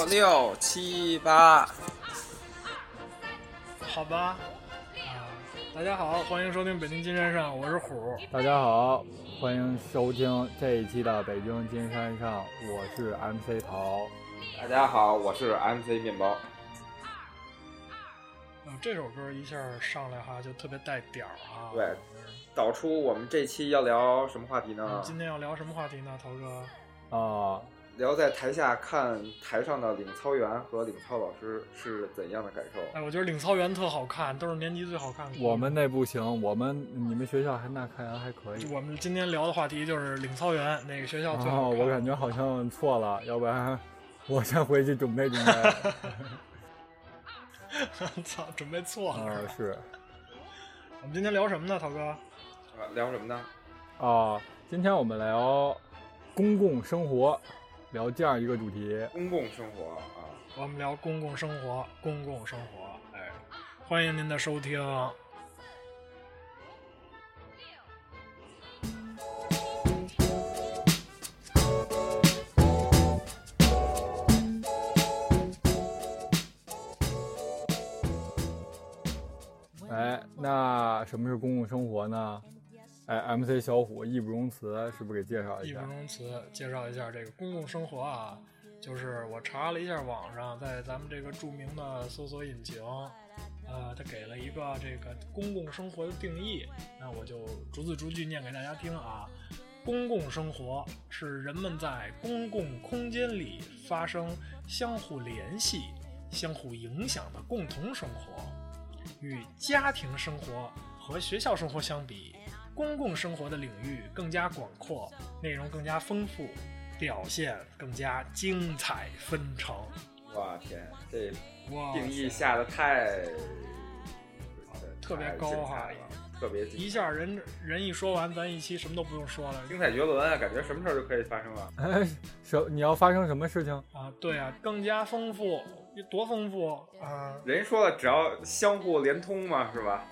五六七八，好吧，啊，大家好，欢迎收听北京金山上，我是虎。大家好，欢迎收听这一期的北京金山上，我是 MC 桃。大家好，我是 MC 面包。嗯，这首歌一下上来哈，就特别带点儿啊。对，导出我们这期要聊什么话题呢？今天要聊什么话题呢，桃哥？啊，聊在台下看台上的领操员和领操老师是怎样的感受。哎，我觉得领操员特好看，都是年级最好看的。我们那不行，我们你们学校还那看来还可以。我们今天聊的话题就是领操员哪个学校最好看。我感觉好像错了，要不然我先回去准备准备。操，准备错了。啊，是。我们今天聊什么呢，涛哥？啊，聊什么呢？啊，今天我们聊公共生活，聊这样一个主题。公共生活啊，我们聊公共生活，公共生活。哎，欢迎您的收听。哎那什么是公共生活呢？哎，MC 小虎义不容辞，是不是给介绍一下？义不容辞，介绍一下这个公共生活啊，就是我查了一下网上，在咱们这个著名的搜索引擎，呃，他给了一个这个公共生活的定义，那我就逐字逐句念给大家听啊。公共生活是人们在公共空间里发生相互联系、相互影响的共同生活。与家庭生活和学校生活相比，公共生活的领域更加广阔，内容更加丰富，表现更加精彩纷呈。哇天，这定义下的太特别高哈，特别一下人人一说完，咱一期什么都不用说了，精彩绝伦啊！感觉什么事儿都可以发生了。哎，什你要发生什么事情啊？对啊，更加丰富。多丰富啊！人说了，只要相互连通嘛，是吧？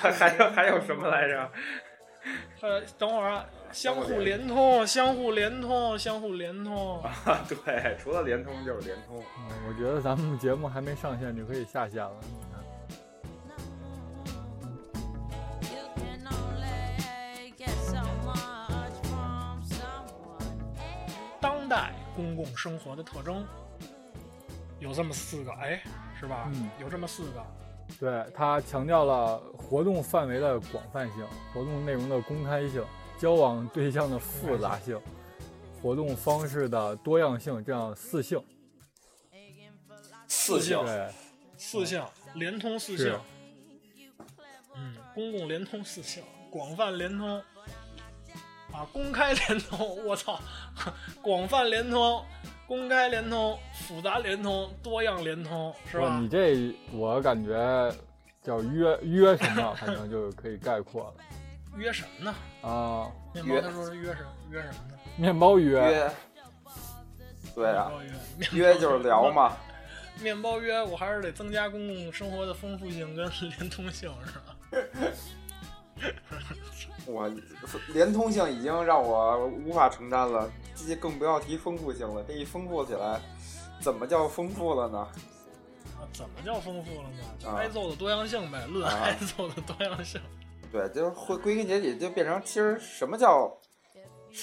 还 还有还有什么来着？呃，等会儿啊，相互联通，相互联通，相互联通啊！对，除了联通就是联通。嗯，我觉得咱们节目还没上线就可以下线了。当代公共生活的特征。有这么四个，哎，是吧？嗯，有这么四个。对他强调了活动范围的广泛性、活动内容的公开性、交往对象的复杂性、活动方式的多样性，这样四性。四性，对，四性，连通四性。嗯，公共连通四性，广泛连通。啊，公开连通，我操，广泛连通。公开联通、复杂联通、多样联通，是吧？你这我感觉叫约约什么，反正就可以概括了。约什么呢？啊，面包他说是约什约什么呢？面包约。约。对啊。约就是聊嘛。面包约，我还是得增加公共生活的丰富性跟连通性，是吧？我连通性已经让我无法承担了。这更不要提丰富性了。这一丰富起来，怎么叫丰富了呢？啊，怎么叫丰富了呢？挨揍的多样性呗，论挨揍的多样性。对，就是归归根结底就变成，其实什么叫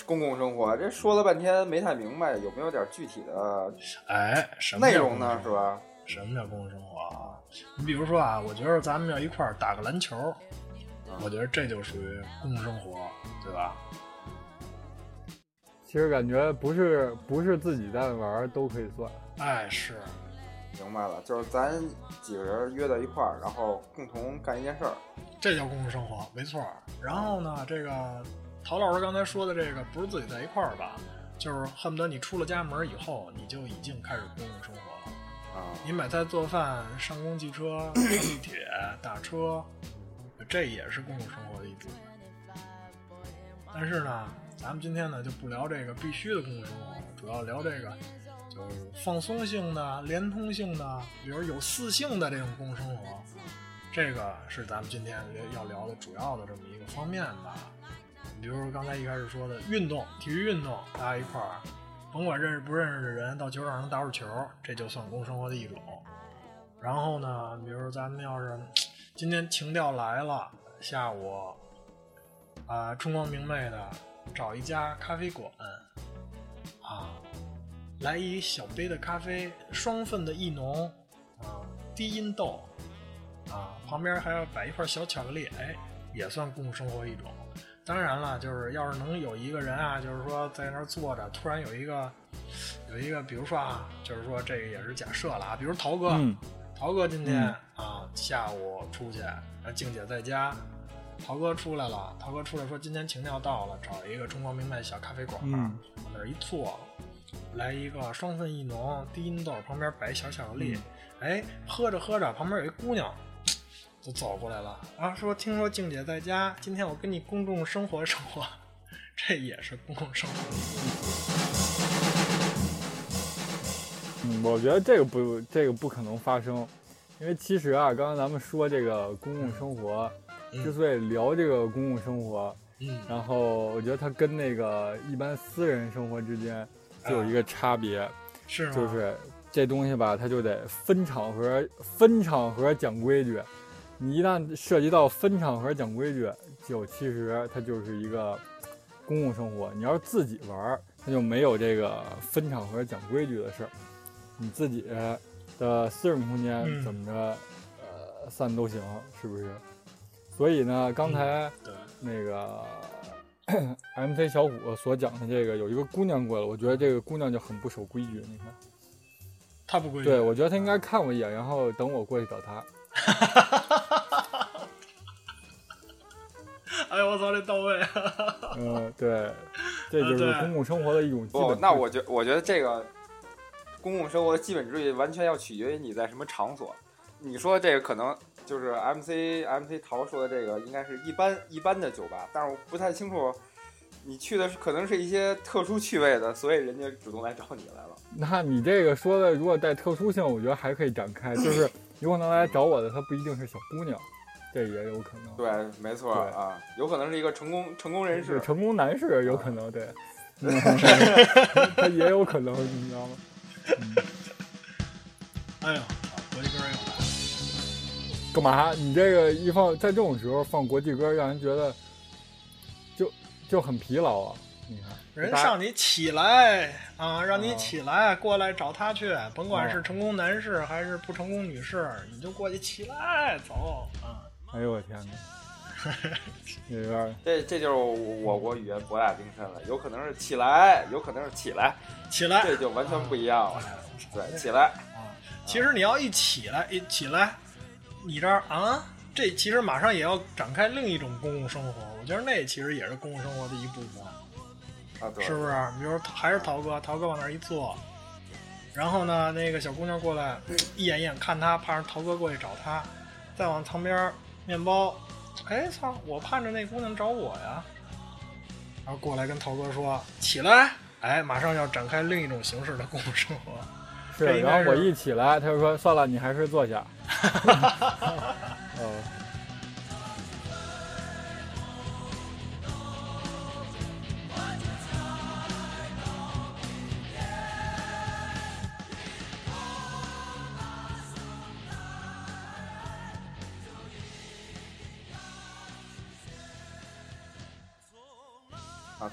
公共生活？这说了半天没太明白，有没有点具体的哎内容呢？是吧？什么叫公共生活啊？你比如说啊，我觉得咱们要一块儿打个篮球，我觉得这就属于公共生活，对吧？其实感觉不是不是自己在玩都可以算，哎是，明白了，就是咱几个人约在一块儿，然后共同干一件事儿，这叫公共生活，没错。然后呢，这个陶老师刚才说的这个不是自己在一块儿吧？就是恨不得你出了家门以后，你就已经开始公共生活了啊！你买菜做饭、上公汽车、坐地铁、打车，这也是公共生活的一部分。但是呢。咱们今天呢就不聊这个必须的公共生活，主要聊这个就是放松性的、连通性的，比如有四性的这种公共生活，这个是咱们今天要聊的主要的这么一个方面吧。比如说刚才一开始说的运动、体育运动，大家一块儿甭管认识不认识的人，到球场上打会球，这就算公共生活的一种。然后呢，比如咱们要是今天情调来了，下午啊、春光明媚的找一家咖啡馆。啊，来一小杯的咖啡，双份的意浓啊，低因豆。啊，旁边还要摆一块小巧克力，哎，也算共生活一种。当然了，就是要是能有一个人啊，就是说在那儿坐着，突然有一个有一个，比如说啊，就是说这个也是假设了啊，比如陶哥，陶哥今天、嗯啊下午出去，啊静姐在家，陶哥出来了，陶哥出来说今天情调到了，找一个中国明媚小咖啡馆，嗯往那儿一坐，来一个双份意浓低音豆，旁边摆一小巧克力，哎，喝着喝着，旁边有一姑娘。就走过来了啊，说听说静姐在家，今天我跟你公众生活生活，这也是公共生活。嗯，我觉得这个不，这个不可能发生，因为其实啊，刚刚咱们说这个公共生活，嗯之所以聊这个公共生活，嗯然后我觉得它跟那个一般私人生活之间就有一个差别，是？就是这东西吧，它就得分场合、分场合讲规矩。你一旦涉及到分场合讲规矩，就其实它就是一个公共生活。你要是自己玩儿，那就没有这个分场合讲规矩的事儿。你自己的私人空间嗯怎么着，呃，散都行，是不是？所以呢，刚才，那个 MC 小虎所讲的这个，有一个姑娘过来，我觉得这个姑娘就很不守规矩。你看，她不规矩。对我觉得她应该看我一眼，然后等我过去找她。哎呦我操，这到位！嗯，对，这就是公共生活的一种基不本，。那我觉我觉得这个公共生活的基本秩序完全要取决于你在什么场所。你说这个可能就是 MC MC 桃说的这个，应该是一般一般的酒吧，但是我不太清楚你去的是可能是一些特殊趣味的，所以人家主动来找你来了。那你这个说的，如果带特殊性，我觉得还可以展开，就是有可能来找我的，她不一定是小姑娘，这也有可能。对，没错啊，有可能是一个成功成功人士。成功男士有可能，对，嗯 他也有可能，你知道吗？哎呀，国际歌又来了。干嘛？你这个一放在这种时候放国际歌，让人觉得就就很疲劳啊！你看，人大让你起来啊，让你哦起来，过来找他去，甭管是哦成功男士还是不成功女士，你就过去起来走啊！哎呦我天哪，有点儿这这就是我国语言博大精深了，有可能是起来，有可能是起来，起来，这就完全不一样了。哎对，起来，啊！其实你要一起来，一起来，你这儿啊，这其实马上也要展开另一种公共生活。我觉得那其实也是公共生活的一部分。啊，对，是不是？比如还是陶哥，陶哥往那儿一坐，然后呢，那个小姑娘过来，一眼一眼看他，怕是陶哥过去找他，再往旁边面包，哎操，我盼着那姑娘找我呀，然后过来跟陶哥说起来，哎，马上要展开另一种形式的公共生活。是，然后我一起来，他就说算了，你还是坐下。哦，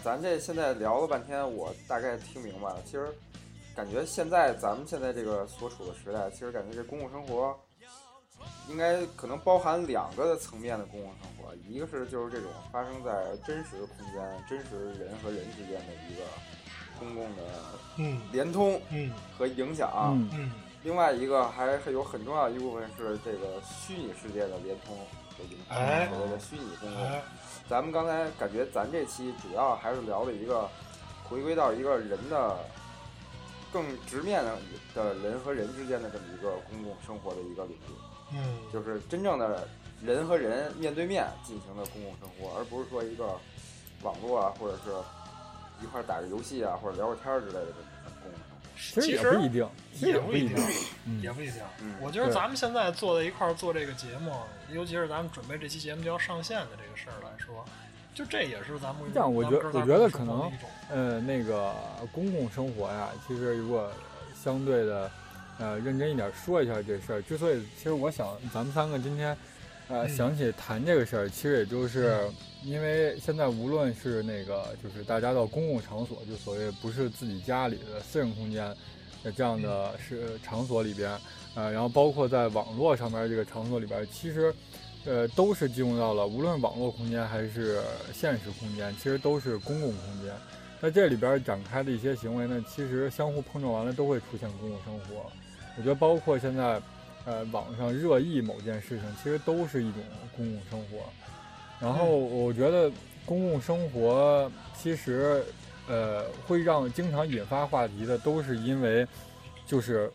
咱这现在聊了半天，我大概听明白了。其实感觉现在咱们现在这个所处的时代，其实感觉这公共生活应该可能包含两个层面的公共生活，一个是就是这种发生在真实空间、真实人和人之间的一个公共的嗯联通嗯和影响。嗯，嗯，另外一个还还有很重要的一部分是这个虚拟世界的联通和影响，哎所谓的虚拟公共。哎，咱们刚才感觉咱这期主要还是聊了一个回归到一个人的更直面的的人和人之间的这么一个公共生活的一个领域，嗯，就是真正的人和人面对面进行的公共生活，而不是说一个网络啊，或者是一块儿打个游戏啊，或者聊个天儿之类的这。其实也不一定，其实也不一定也不一定。嗯。我觉得咱们现在坐在一块儿做这个节目，尤其是咱们准备这期节目就要上线的这个事儿来说，就这也是咱们这样我觉我觉得可能呃，那个公共生活呀，其实如果相对的，呃，认真一点说一下这事儿，之所以其实我想咱们三个今天，呃，嗯。想起谈这个事儿，其实也就是因为现在无论是那个就是大家到公共场所，就所谓不是自己家里的私人空间的这样的是场所里边，呃，然后包括在网络上面这个场所里边，其实。呃，都是进入到了，无论网络空间还是现实空间，其实都是公共空间。在这里边展开的一些行为呢，其实相互碰撞完了都会出现公共生活。我觉得包括现在，呃，网上热议某件事情，其实都是一种公共生活。然后我觉得公共生活其实，呃，会让经常引发话题的，都是因为，就是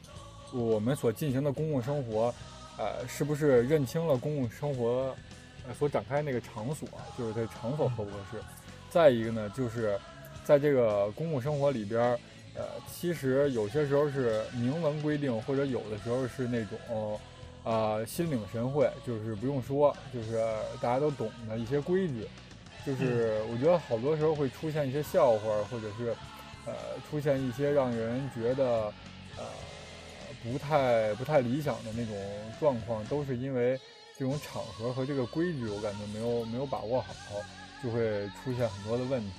我们所进行的公共生活。呃，是不是认清了公共生活，呃，所展开那个场所，就是这场所合不合适？再一个呢，就是在这个公共生活里边，呃，其实有些时候是明文规定，或者有的时候是那种，呃，心领神会，就是不用说，就是大家都懂的一些规矩。就是我觉得好多时候会出现一些笑话，或者是，呃，出现一些让人觉得，呃。不太不太理想的那种状况，都是因为这种场合和这个规矩，我感觉没有没有把握好，就会出现很多的问题。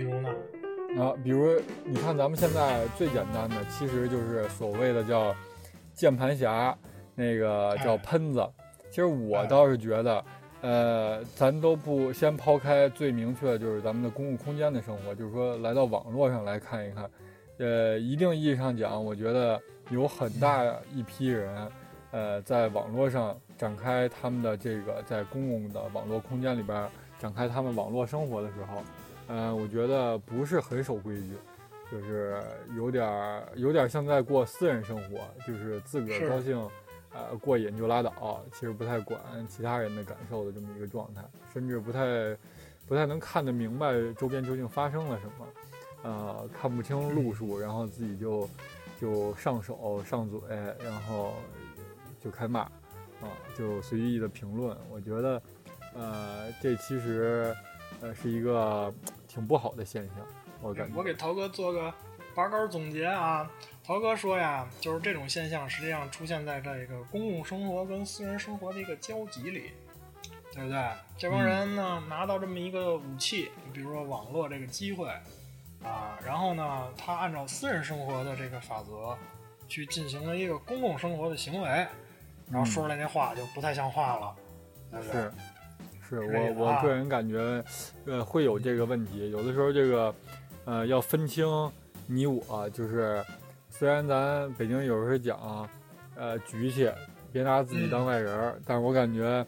比如呢？啊，比如你看咱们现在最简单的，其实就是所谓的叫键盘侠。那个叫喷子，其实我倒是觉得，呃，咱都不先抛开最明确的就是咱们的公共空间的生活，就是说来到网络上来看一看，呃，一定意义上讲，我觉得有很大一批人，呃，在网络上展开他们的这个在公共的网络空间里边展开他们网络生活的时候，呃，我觉得不是很守规矩。就是有点儿有点像在过私人生活，就是自个儿高兴。呃，过瘾就拉倒，其实不太管其他人的感受的这么一个状态，甚至不太不太能看得明白周边究竟发生了什么，呃，看不清路数，然后自己就就上手上嘴，然后就开骂，啊，就随意的评论。我觉得，呃，这其实呃是一个挺不好的现象，我感觉。我给陶哥做个拔高总结啊。陶哥说呀，就是这种现象实际上出现在这个公共生活跟私人生活的一个交集里，对不对？这帮人呢、嗯、拿到这么一个武器，比如说网络这个机会啊，然后呢，他按照私人生活的这个法则去进行了一个公共生活的行为，然后说出来那话就不太像话了，对不对？是，我我个人感觉，呃，会有这个问题。有的时候这个，呃，要分清你我，就是。虽然咱北京有时候讲，呃，局气，别拿自己当外人儿，嗯、但是我感觉，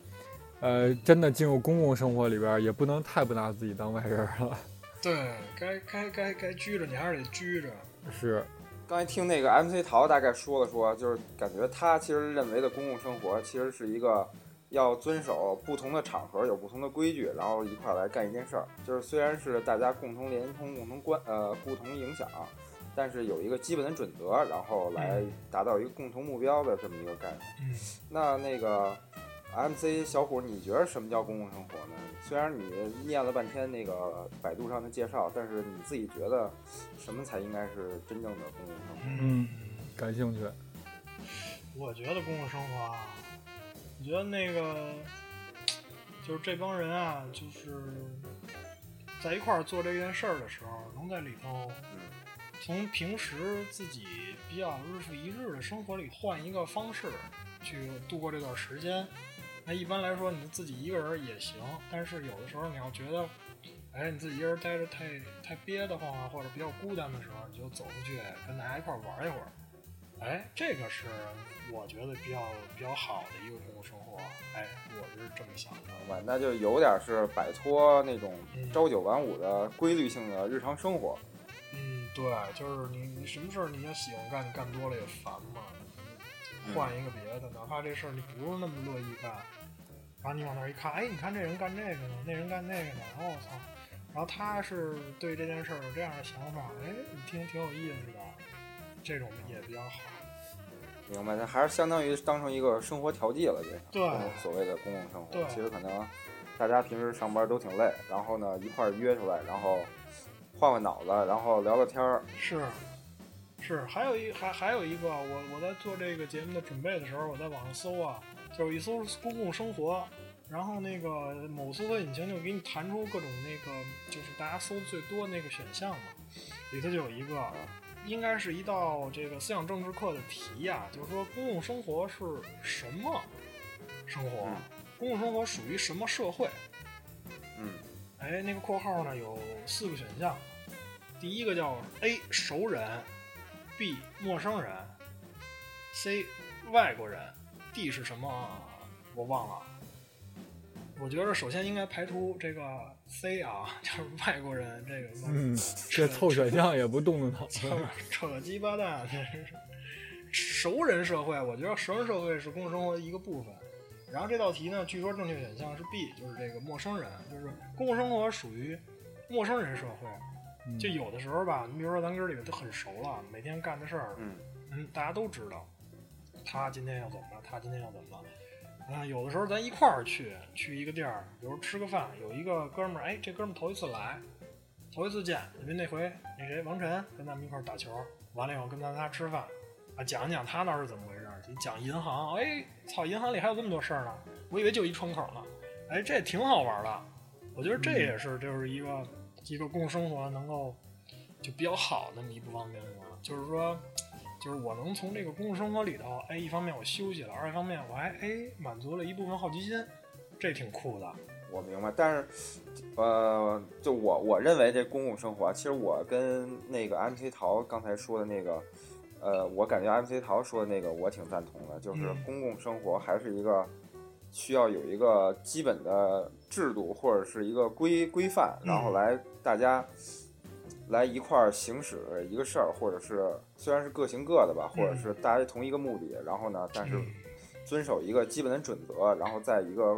呃，真的进入公共生活里边，也不能太不拿自己当外人了。对，该该该该拘着，你还是得拘着。是，刚才听那个 MC 桃大概说了说，就是感觉他其实认为的公共生活，其实是一个要遵守不同的场合有不同的规矩，然后一块来干一件事儿。就是虽然是大家共同联通、共同关呃共同影响。但是有一个基本的准则，然后来达到一个共同目标的这么一个概念。嗯，那那个 MC 小虎，你觉得什么叫公共生活呢？虽然你念了半天那个百度上的介绍，但是你自己觉得什么才应该是真正的公共生活？嗯，感兴趣。我觉得公共生活啊，我觉得那个就是这帮人啊，就是在一块儿做这件事儿的时候，能在里头。从平时自己比较日复一日的生活里换一个方式去度过这段时间，那一般来说你自己一个人也行，但是有的时候你要觉得，哎，你自己一个人待着太太憋得慌啊，或者比较孤单的时候，你就走出去跟大家一块玩一会儿，哎，这个是我觉得比较比较好的一个公共生活，哎，我是这么想的。那就有点是摆脱那种朝九晚五的规律性的日常生活。嗯，对，就是你你什么事儿你也喜欢干，你干多了也烦嘛。换一个别的，哪怕这事儿你不是那么乐意干，然后你往那儿一看，哎，你看这人干这个呢，那人干那个呢，我操，然后他是对这件事儿有这样的想法，哎，你听挺有意思的，这种也比较好。明白，那还是相当于当成一个生活调剂了，这对所谓的公共生活。其实可能大家平时上班都挺累，然后呢一块儿约出来，然后换换脑子，然后聊聊天儿。是，是，还有一还还有一个，我我在做这个节目的准备的时候，我在网上搜啊，就是一搜公共生活，然后那个某搜索引擎就给你弹出各种那个就是大家搜的最多那个选项嘛，里头就有一个，应该是一道这个思想政治课的题呀、就是说公共生活是什么生活？嗯公共生活属于什么社会？嗯哎，那个括号呢有四个选项，第一个叫 A 熟人，B 陌生人，C 外国人，D 是什么我忘了。我觉得首先应该排除这个 C 啊，就是外国人这个，嗯，这凑选项也不动动脑子。扯扯鸡巴蛋，这是熟人社会。我觉得熟人社会是公共生活的一个部分。然后这道题呢，据说正确选项是 B，就是这个陌生人，就是公共生活属于陌生人社会。嗯就有的时候吧，你比如说咱哥儿几个都很熟了，每天干的事儿，嗯嗯，大家都知道，他今天要怎么了，他今天要怎么了。嗯，有的时候咱一块儿去去一个地儿，比如吃个饭，有一个哥们儿，哎，这哥们儿头一次来，头一次见，因为那回那谁王晨跟咱们一块儿打球，完了以后跟咱仨吃饭，啊，讲讲他那儿是怎么回事儿，就讲银行，哎，操，银行里还有这么多事儿呢，我以为就一窗口呢，哎，这挺好玩的，我觉得这也是就是一个、一个共生活能够就比较好的一部方面吧，就是说。就是我能从这个公共生活里头，哎，一方面我休息了，二一方面我还哎满足了一部分好奇心，这挺酷的。我明白，但是，呃，就我我认为这公共生活啊，其实我跟那个 MC 桃刚才说的那个，呃，我感觉 MC 桃说的那个我挺赞同的，就是嗯公共生活还是一个需要有一个基本的制度或者是一个规规范，然后嗯来大家来一块儿行使一个事儿，或者是虽然是各行各的吧，或者是大家同一个目的，然后呢，但是嗯。遵守一个基本的准则，然后在一个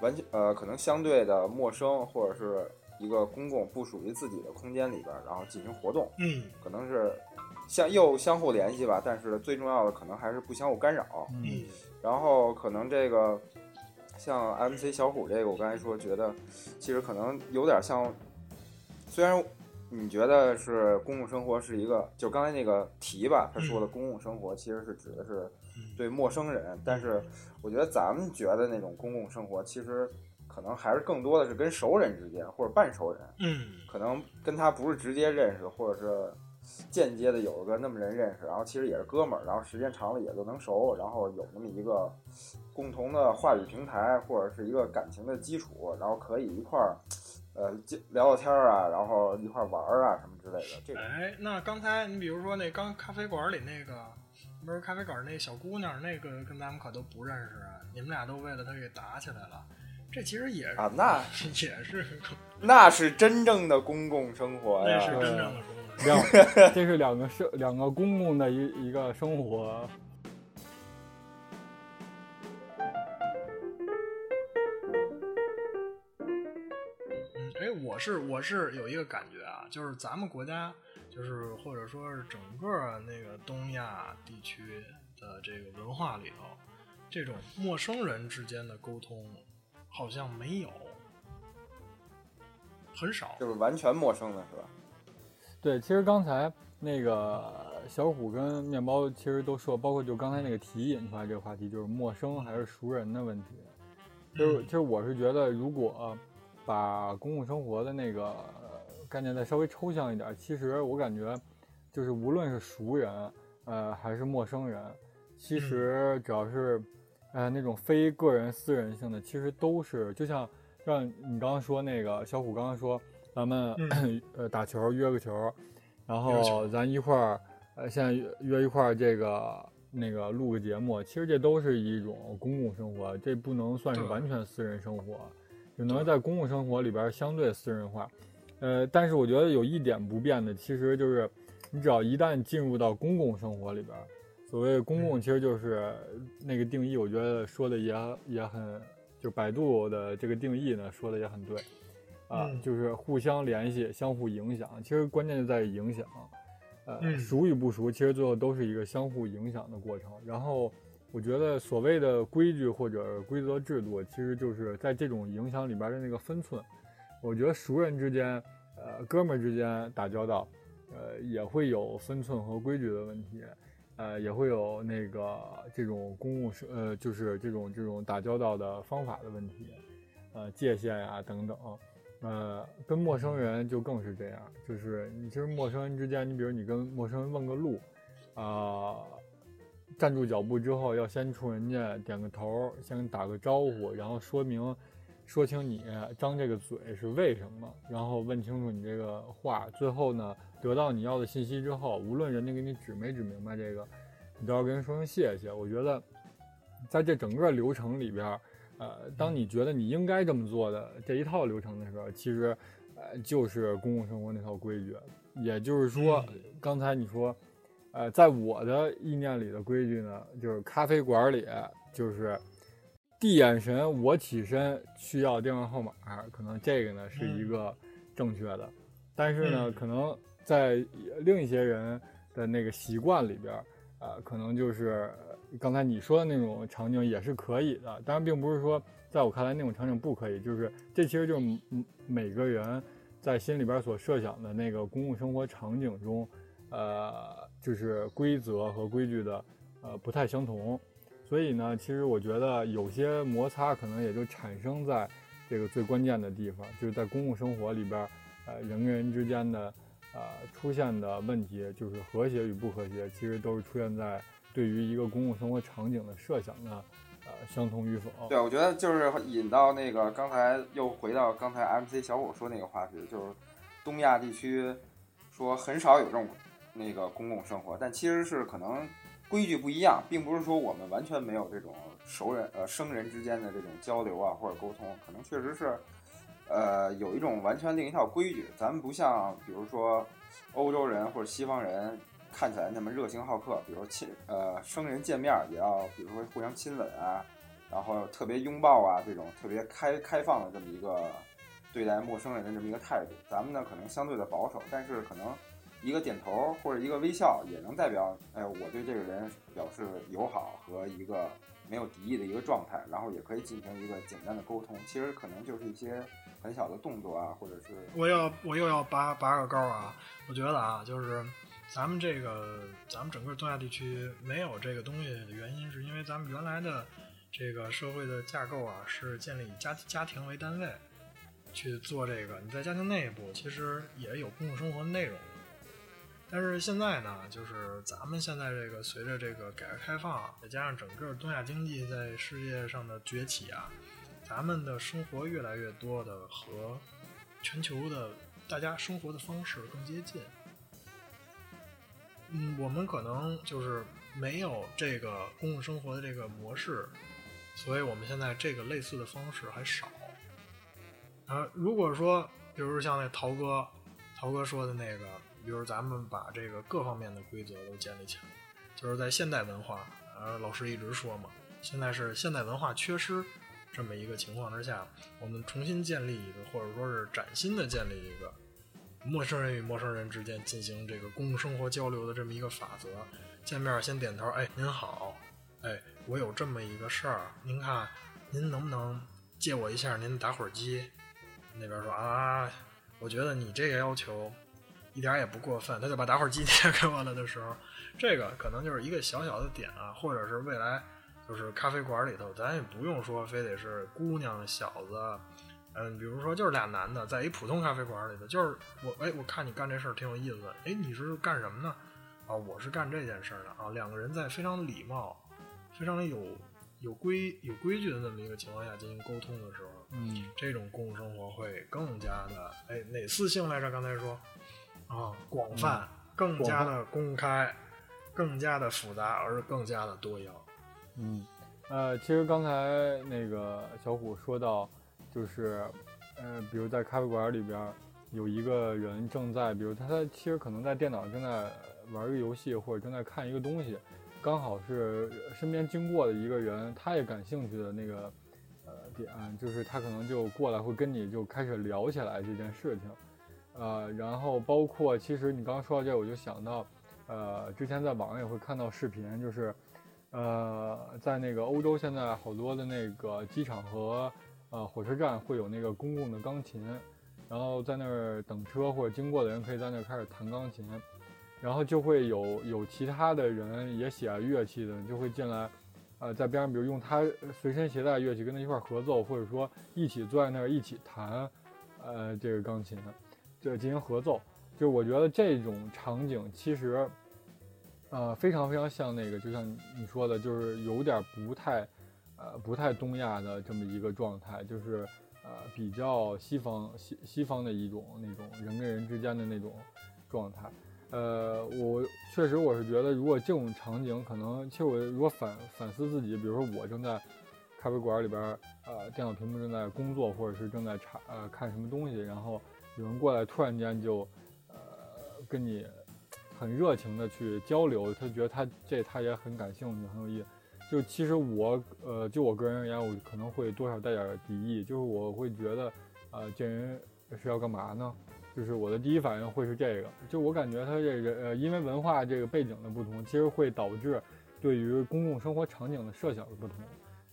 完全呃可能相对的陌生或者是一个公共不属于自己的空间里边，然后进行活动，嗯。可能是相又相互联系吧，但是最重要的可能还是不相互干扰。嗯。然后可能这个像 MC 小虎这个，我刚才说觉得其实可能有点像，虽然你觉得是公共生活是一个，就刚才那个题吧，他说的公共生活其实是指的是嗯。对陌生人，但是我觉得咱们觉得那种公共生活，其实可能还是更多的是跟熟人之间或者半熟人，嗯。可能跟他不是直接认识，或者是间接的有个那么人认识，然后其实也是哥们儿，然后时间长了也就能熟，然后有那么一个共同的话语平台或者是一个感情的基础，然后可以一块儿呃聊聊天儿啊，然后一块儿玩儿啊什么之类的。这个哎，那刚才你比如说那刚咖啡馆里那个，不是咖啡馆那小姑娘，那个跟咱们可都不认识啊，你们俩都为了她给打起来了，这其实也是、啊，那 也是那是真正的公共生活呀。那是真正的公共。两，这是两个生两个公共的一一个生活。是我是有一个感觉啊，就是咱们国家，就是或者说是整个那个东亚地区的这个文化里头，这种陌生人之间的沟通好像没有，很少。就是完全陌生的是吧？对，其实刚才那个小虎跟面包其实都说，包括就刚才那个题引出来这个话题，就是陌生还是熟人的问题。就是，其实我是觉得，如果把公共生活的那个呃概念再稍微抽象一点，其实我感觉，就是无论是熟人，呃，还是陌生人，其实只要是，呃，那种非个人私人性的，其实都是，就像像你刚刚说那个小虎刚刚说，咱们、呃打球约个球，然后咱一块儿，呃，现在约约一块儿这个那个录个节目，其实这都是一种公共生活，这不能算是完全私人生活，只能在公共生活里边相对私人化。呃，但是我觉得有一点不变的，其实就是你只要一旦进入到公共生活里边，所谓公共其实就是那个定义，我觉得说的也也很，就百度的这个定义呢说的也很对，啊，嗯就是互相联系、相互影响。其实关键就在于影响，呃，嗯熟与不熟，其实最后都是一个相互影响的过程。然后我觉得所谓的规矩或者规则制度，其实就是在这种影响里边的那个分寸。我觉得熟人之间，呃，哥们儿之间打交道，呃，也会有分寸和规矩的问题，呃，也会有那个这种公共，呃，就是这种这种打交道的方法的问题，呃，界限呀、等等，呃，跟陌生人就更是这样，就是你其实陌生人之间，你比如你跟陌生人问个路，啊、站住脚步之后要先冲人家点个头，先打个招呼，然后说明。说清你张这个嘴是为什么，然后问清楚你这个话，最后呢，得到你要的信息之后，无论人家给你指没指明白这个，你都要跟人说声谢谢。我觉得，在这整个流程里边，呃，当你觉得你应该这么做的这一套流程的时候，其实，呃，就是公共生活那套规矩。也就是说，刚才你说，呃，在我的意念里的规矩呢，就是咖啡馆里就是。递眼神，我起身需要电话号码，可能这个呢是一个正确的，但是呢，嗯可能在另一些人的那个习惯里边，呃，可能就是刚才你说的那种场景也是可以的，当然并不是说在我看来那种场景不可以，就是这其实就是每个人在心里边所设想的那个公共生活场景中，呃，就是规则和规矩的呃不太相同。所以呢，其实我觉得有些摩擦可能也就产生在这个最关键的地方，就是在公共生活里边，呃，人跟人之间的呃出现的问题，就是和谐与不和谐，其实都是出现在对于一个公共生活场景的设想的呃相同与否。对，我觉得就是引到那个刚才又回到刚才 MC 小虎说那个话题，就是东亚地区说很少有这种那个公共生活，但其实是可能。规矩不一样，并不是说我们完全没有这种熟人呃生人之间的这种交流啊或者沟通，可能确实是，呃有一种完全另一套规矩。咱们不像比如说欧洲人或者西方人看起来那么热情好客，比如亲呃生人见面也要比如说互相亲吻啊，然后特别拥抱啊这种特别开开放的这么一个对待陌生人的这么一个态度。咱们呢可能相对的保守，但是可能。一个点头或者一个微笑也能代表，哎，我对这个人表示友好和一个没有敌意的一个状态，然后也可以进行一个简单的沟通。其实可能就是一些很小的动作啊，或者是我要我又要拔拔个高啊！我觉得啊，就是咱们这个咱们整个东亚地区没有这个东西的原因，是因为咱们原来的这个社会的架构啊，是建立以家家庭为单位去做这个。你在家庭内部其实也有公共生活内容。但是现在呢，就是咱们现在这个随着这个改革开放，再加上整个东亚经济在世界上的崛起啊，咱们的生活越来越多的和全球的大家生活的方式更接近。嗯，我们可能就是没有这个公共生活的这个模式，所以我们现在这个类似的方式还少。啊，如果说，比如像那陶哥，陶哥说的那个。比如咱们把这个各方面的规则都建立起来，就是在现代文化，呃，老师一直说嘛，现在是现代文化缺失这么一个情况之下，我们重新建立一个，或者说是崭新的建立一个陌生人与陌生人之间进行这个公共生活交流的这么一个法则。见面先点头，哎，您好，哎，我有这么一个事儿，您看您能不能借我一下您的打火机？那边说啊，我觉得你这个要求。一点也不过分，他就把打火机 借给我了的时候，这个可能就是一个小小的点啊，或者是未来就是咖啡馆里头，咱也不用说非得是姑娘小子，嗯，比如说就是俩男的在一普通咖啡馆里头，就是我哎，我看你干这事儿挺有意思的，哎，你是干什么呢？啊，我是干这件事儿的啊，两个人在非常礼貌、非常有有规有规矩的那么一个情况下进行沟通的时候，嗯，这种公共生活会更加的哎哪四性来着？刚才说。啊，广泛、更加的公开、更加的复杂，而更加的多样。嗯，呃，其实刚才那个小虎说到，就是呃，比如在咖啡馆里边有一个人正在，比如他他其实可能在电脑正在玩一个游戏，或者正在看一个东西，刚好是身边经过的一个人，他也感兴趣的那个呃点，就是他可能就过来会跟你就开始聊起来这件事情，呃，然后包括其实你刚刚说到这，我就想到，呃，之前在网上也会看到视频，就是，呃，在那个欧洲现在好多的那个机场和呃火车站会有那个公共的钢琴，然后在那儿等车或者经过的人可以在那儿开始弹钢琴，然后就会有有其他的人也喜爱乐器的就会进来。呃，在边上，比如用他随身携带乐器跟他一块合奏，或者说一起坐在那儿一起弹，呃，这个钢琴，就进行合奏。就我觉得这种场景其实，呃，非常非常像那个，就像你说的，就是有点不太，呃，不太东亚的这么一个状态，就是呃，比较西方西西方的一种那种人跟人之间的那种状态。呃，我确实我是觉得，如果这种场景可能，其实我如果反反思自己，比如说我正在咖啡馆里边，呃，电脑屏幕正在工作，或者是正在查呃看什么东西，然后有人过来突然间就呃跟你很热情的去交流，他觉得他这他也很感兴趣，很有意思。就其实我呃就我个人而言，我可能会多少带点敌意，就是我会觉得，呃，这人是要干嘛呢？就是我的第一反应会是这个，就我感觉他这个呃，因为文化这个背景的不同，其实会导致对于公共生活场景的设想的不同。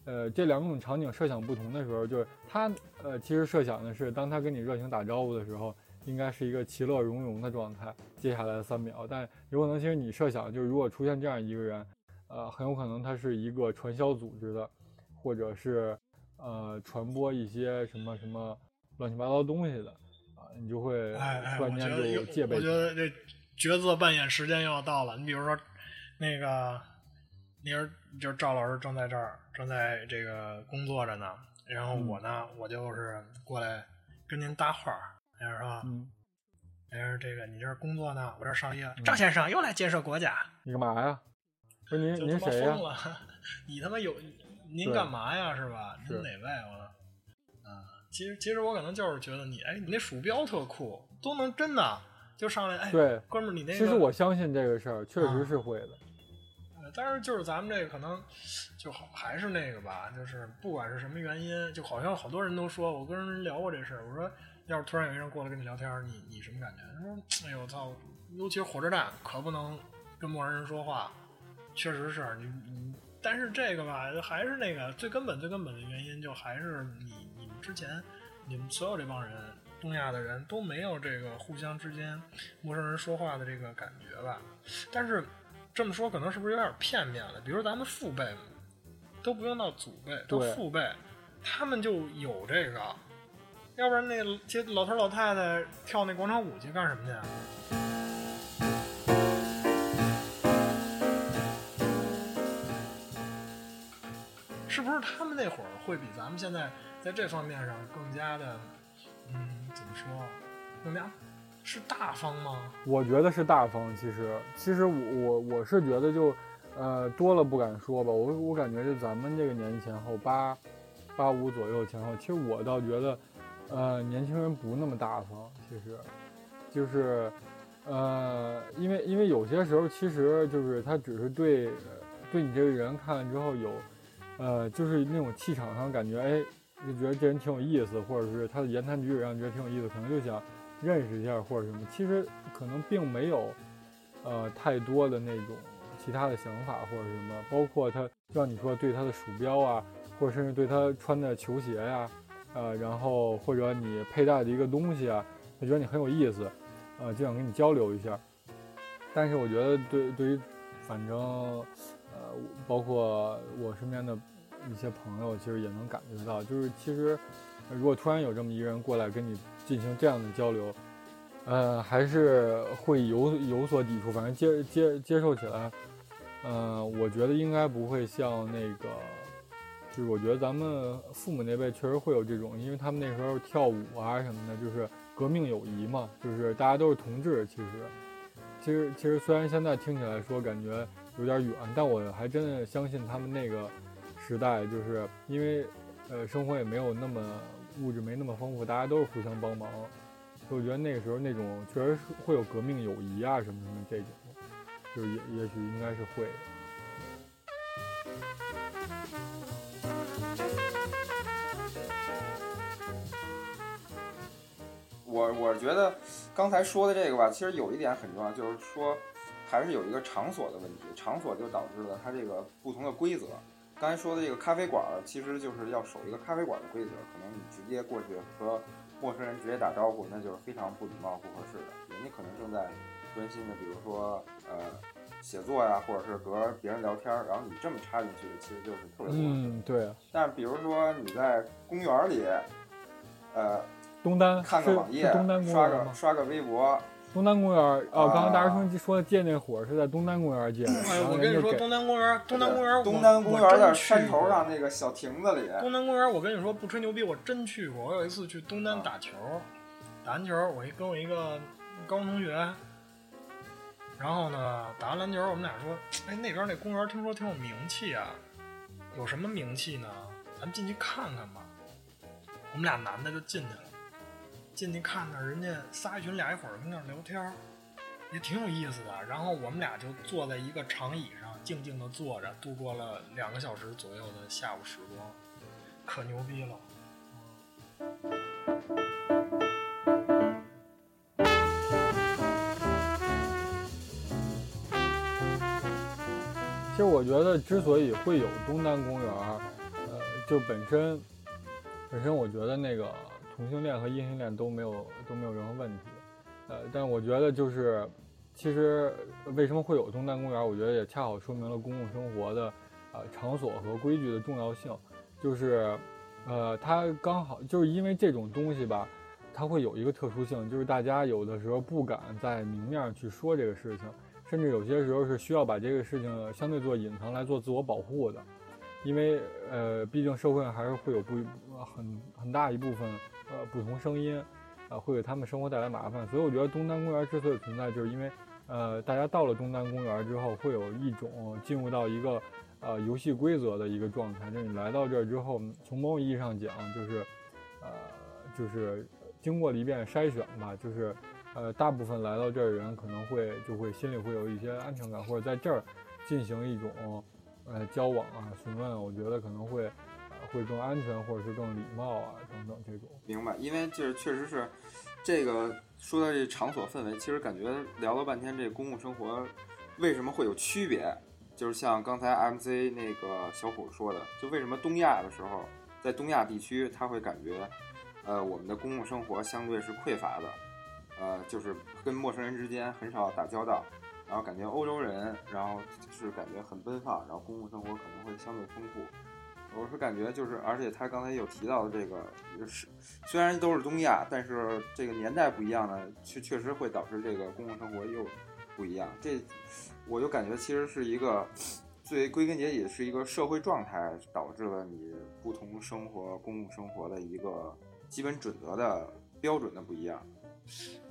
呃，这两种场景设想不同的时候，就是他呃，其实设想的是，当他跟你热情打招呼的时候，应该是一个其乐融融的状态，接下来的三秒。但有可能，其实你设想就是，如果出现这样一个人，呃，很有可能他是一个传销组织的，或者是呃，传播一些什么什么乱七八糟东西的。啊你就会突然间就戒备。我觉得这角色扮演时间又要到了。你比如说，那个，你说就是赵老师正在这儿，正在这个工作着呢。然后我呢，我就是过来跟您搭话儿，是吧？嗯。哎，这个你这工作呢？我这上夜。张先生又来建设国家。你干嘛呀？不是您您谁呀？你他妈有您干嘛呀？是吧？您哪位？我。其实，其实我可能就是觉得你，哎，你那鼠标特酷，都能真的就上来，哎，对，哥们儿，你那个，其实我相信这个事儿确实是会的。但是就是咱们这个可能就好，还是那个吧，就是不管是什么原因，就好像好多人都说，我跟人聊过这事儿，我说要是突然有一人过来跟你聊天，你你什么感觉？他说，哎呦我操，尤其是火车站可不能跟陌生人说话，确实是你你，但是这个吧，还是那个最根本最根本的原因，就还是你你们。之前，你们所有这帮人，东亚的人都没有这个互相之间陌生人说话的这个感觉吧？但是这么说可能是不是有点片面了？比如咱们父辈都不用到祖辈，都父辈，他们就有这个，要不然那些老头老太太跳那广场舞去干什么去？是不是他们那会儿会比咱们现在？在这方面上更加的，嗯，怎么说，更加是大方吗？我觉得是大方。其实，其实我我我是觉得就，呃，多了不敢说吧。我我感觉就咱们这个年纪前后八八五左右前后，其实我倒觉得，呃，年轻人不那么大方。其实，就是，呃，因为因为有些时候其实就是他只是对对你这个人看了之后有，呃，就是那种气场上感觉，哎。就觉得这人挺有意思，或者是他的言谈举止让你觉得挺有意思，可能就想认识一下或者什么。其实可能并没有，呃，太多的那种其他的想法或者什么。包括他，让你说对他的鼠标啊，或者甚至对他穿的球鞋呀，呃，然后或者你佩戴的一个东西啊，他觉得你很有意思，呃，就想跟你交流一下。但是我觉得对对于，反正，呃，包括我身边的。一些朋友其实也能感觉到，就是其实，如果突然有这么一个人过来跟你进行这样的交流，呃，还是会有有所抵触。反正接接接受起来，嗯，我觉得应该不会像那个，就是我觉得咱们父母那辈确实会有这种，因为他们那时候跳舞啊什么的，就是革命友谊嘛，就是大家都是同志。其实，其实其实虽然现在听起来说感觉有点远，但我还真的相信他们那个。时代就是因为，呃，生活也没有那么物质没那么丰富，大家都是互相帮忙，所以我觉得那个时候那种确实是会有革命友谊啊什么什么这种，就也也许应该是会的。我我觉得刚才说的这个吧，其实有一点很重要，就是说还是有一个场所的问题，场所就导致了它这个不同的规则。刚才说的这个咖啡馆，其实就是要守一个咖啡馆的规则，可能你直接过去和陌生人直接打招呼，那就是非常不礼貌、不合适的。人家可能正在专心的，比如说呃写作呀，或者是和别人聊天，然后你这么插进去，其实就是特别不合适。嗯，对。但是比如说你在公园里，呃。东单看个网页，刷个刷个微博。东单公园哦，刚刚大师兄说借那火是在东单公园借的。哎，我跟你说，东单公园，东单公园，东单公园在山头上那个小亭子里。东单公园，我跟你说不吹牛逼，我真去过。我有一次去东单打球，打篮球，我一跟我一个高中同学，然后呢，打完篮球，我们俩说，哎，那边那公园听说挺有名气啊，有什么名气呢？咱进去看看吧。我们俩男的就进去了。进去看看，人家仨一群俩一伙儿跟那儿聊天，也挺有意思的。然后我们俩就坐在一个长椅上，静静的坐着，度过了两个小时左右的下午时光，可牛逼了。其实我觉得，之所以会有东单公园，呃，就本身，本身我觉得那个。同性恋和异性恋都没有都没有任何问题，呃，但我觉得就是，其实为什么会有东单公园？我觉得也恰好说明了公共生活的，呃，场所和规矩的重要性。就是，呃，它刚好就是因为这种东西吧，它会有一个特殊性，就是大家有的时候不敢在明面上去说这个事情，甚至有些时候是需要把这个事情相对做隐藏来做自我保护的，因为呃，毕竟社会上还是会有不很很大一部分。呃，不同声音，呃，会给他们生活带来麻烦，所以我觉得东单公园之所以存在，就是因为，呃，大家到了东单公园之后，会有一种进入到一个，呃，游戏规则的一个状态。就是你来到这儿之后，从某种意义上讲，就是，呃，就是经过了一遍筛选吧，就是，呃，大部分来到这儿的人可能会就会心里会有一些安全感，或者在这儿进行一种，呃，交往啊、询问，我觉得可能会。会更安全，或者是更礼貌啊，等等这种。明白，因为就是确实是，这个说到这场所氛围，其实感觉聊了半天，这公共生活为什么会有区别？就是像刚才 MC 那个小虎说的，就为什么东亚的时候，在东亚地区他会感觉，呃，我们的公共生活相对是匮乏的，呃，就是跟陌生人之间很少打交道，然后感觉欧洲人，然后就是感觉很奔放，然后公共生活可能会相对丰富。我是感觉就是，而且他刚才有提到的这个是，虽然都是东亚，但是这个年代不一样呢，确确实会导致这个公共生活又不一样。这我就感觉其实是一个最归根结底是一个社会状态导致了你不同生活、公共生活的一个基本准则的标准的不一样。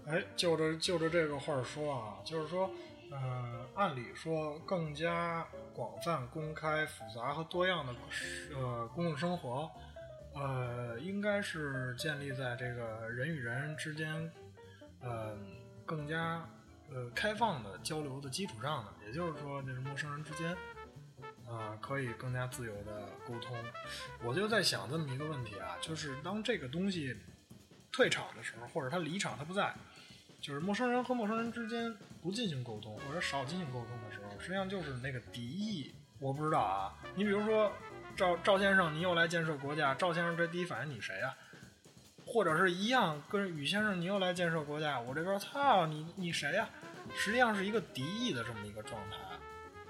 哎，就着就着这个话说啊，就是说。呃，按理说更加广泛、公开、复杂和多样的呃公共生活，呃，应该是建立在这个人与人之间，呃，更加呃开放的交流的基础上的。也就是说，这是陌生人之间，啊，可以更加自由的沟通。我就在想这么一个问题啊，就是当这个东西退场的时候，或者他离场，他不在。就是陌生人和陌生人之间不进行沟通，或者少进行沟通的时候，实际上就是那个敌意。我不知道啊，你比如说赵赵先生，你又来建设国家，赵先生这第一反应你谁啊？或者是一样跟宇先生，你又来建设国家，我这边操你你谁呀？实际上是一个敌意的这么一个状态，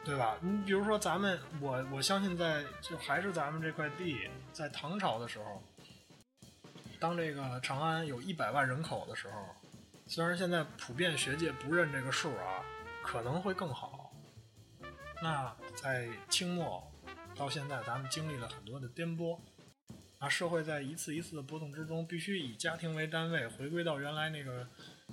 对吧？你比如说咱们，我我相信在就还是咱们这块地，在唐朝的时候，当这个长安有一百万人口的时候。虽然现在普遍学界不认这个数啊，可能会更好。那在清末到现在，咱们经历了很多的颠簸，啊，社会在一次一次的波动之中，必须以家庭为单位，回归到原来那个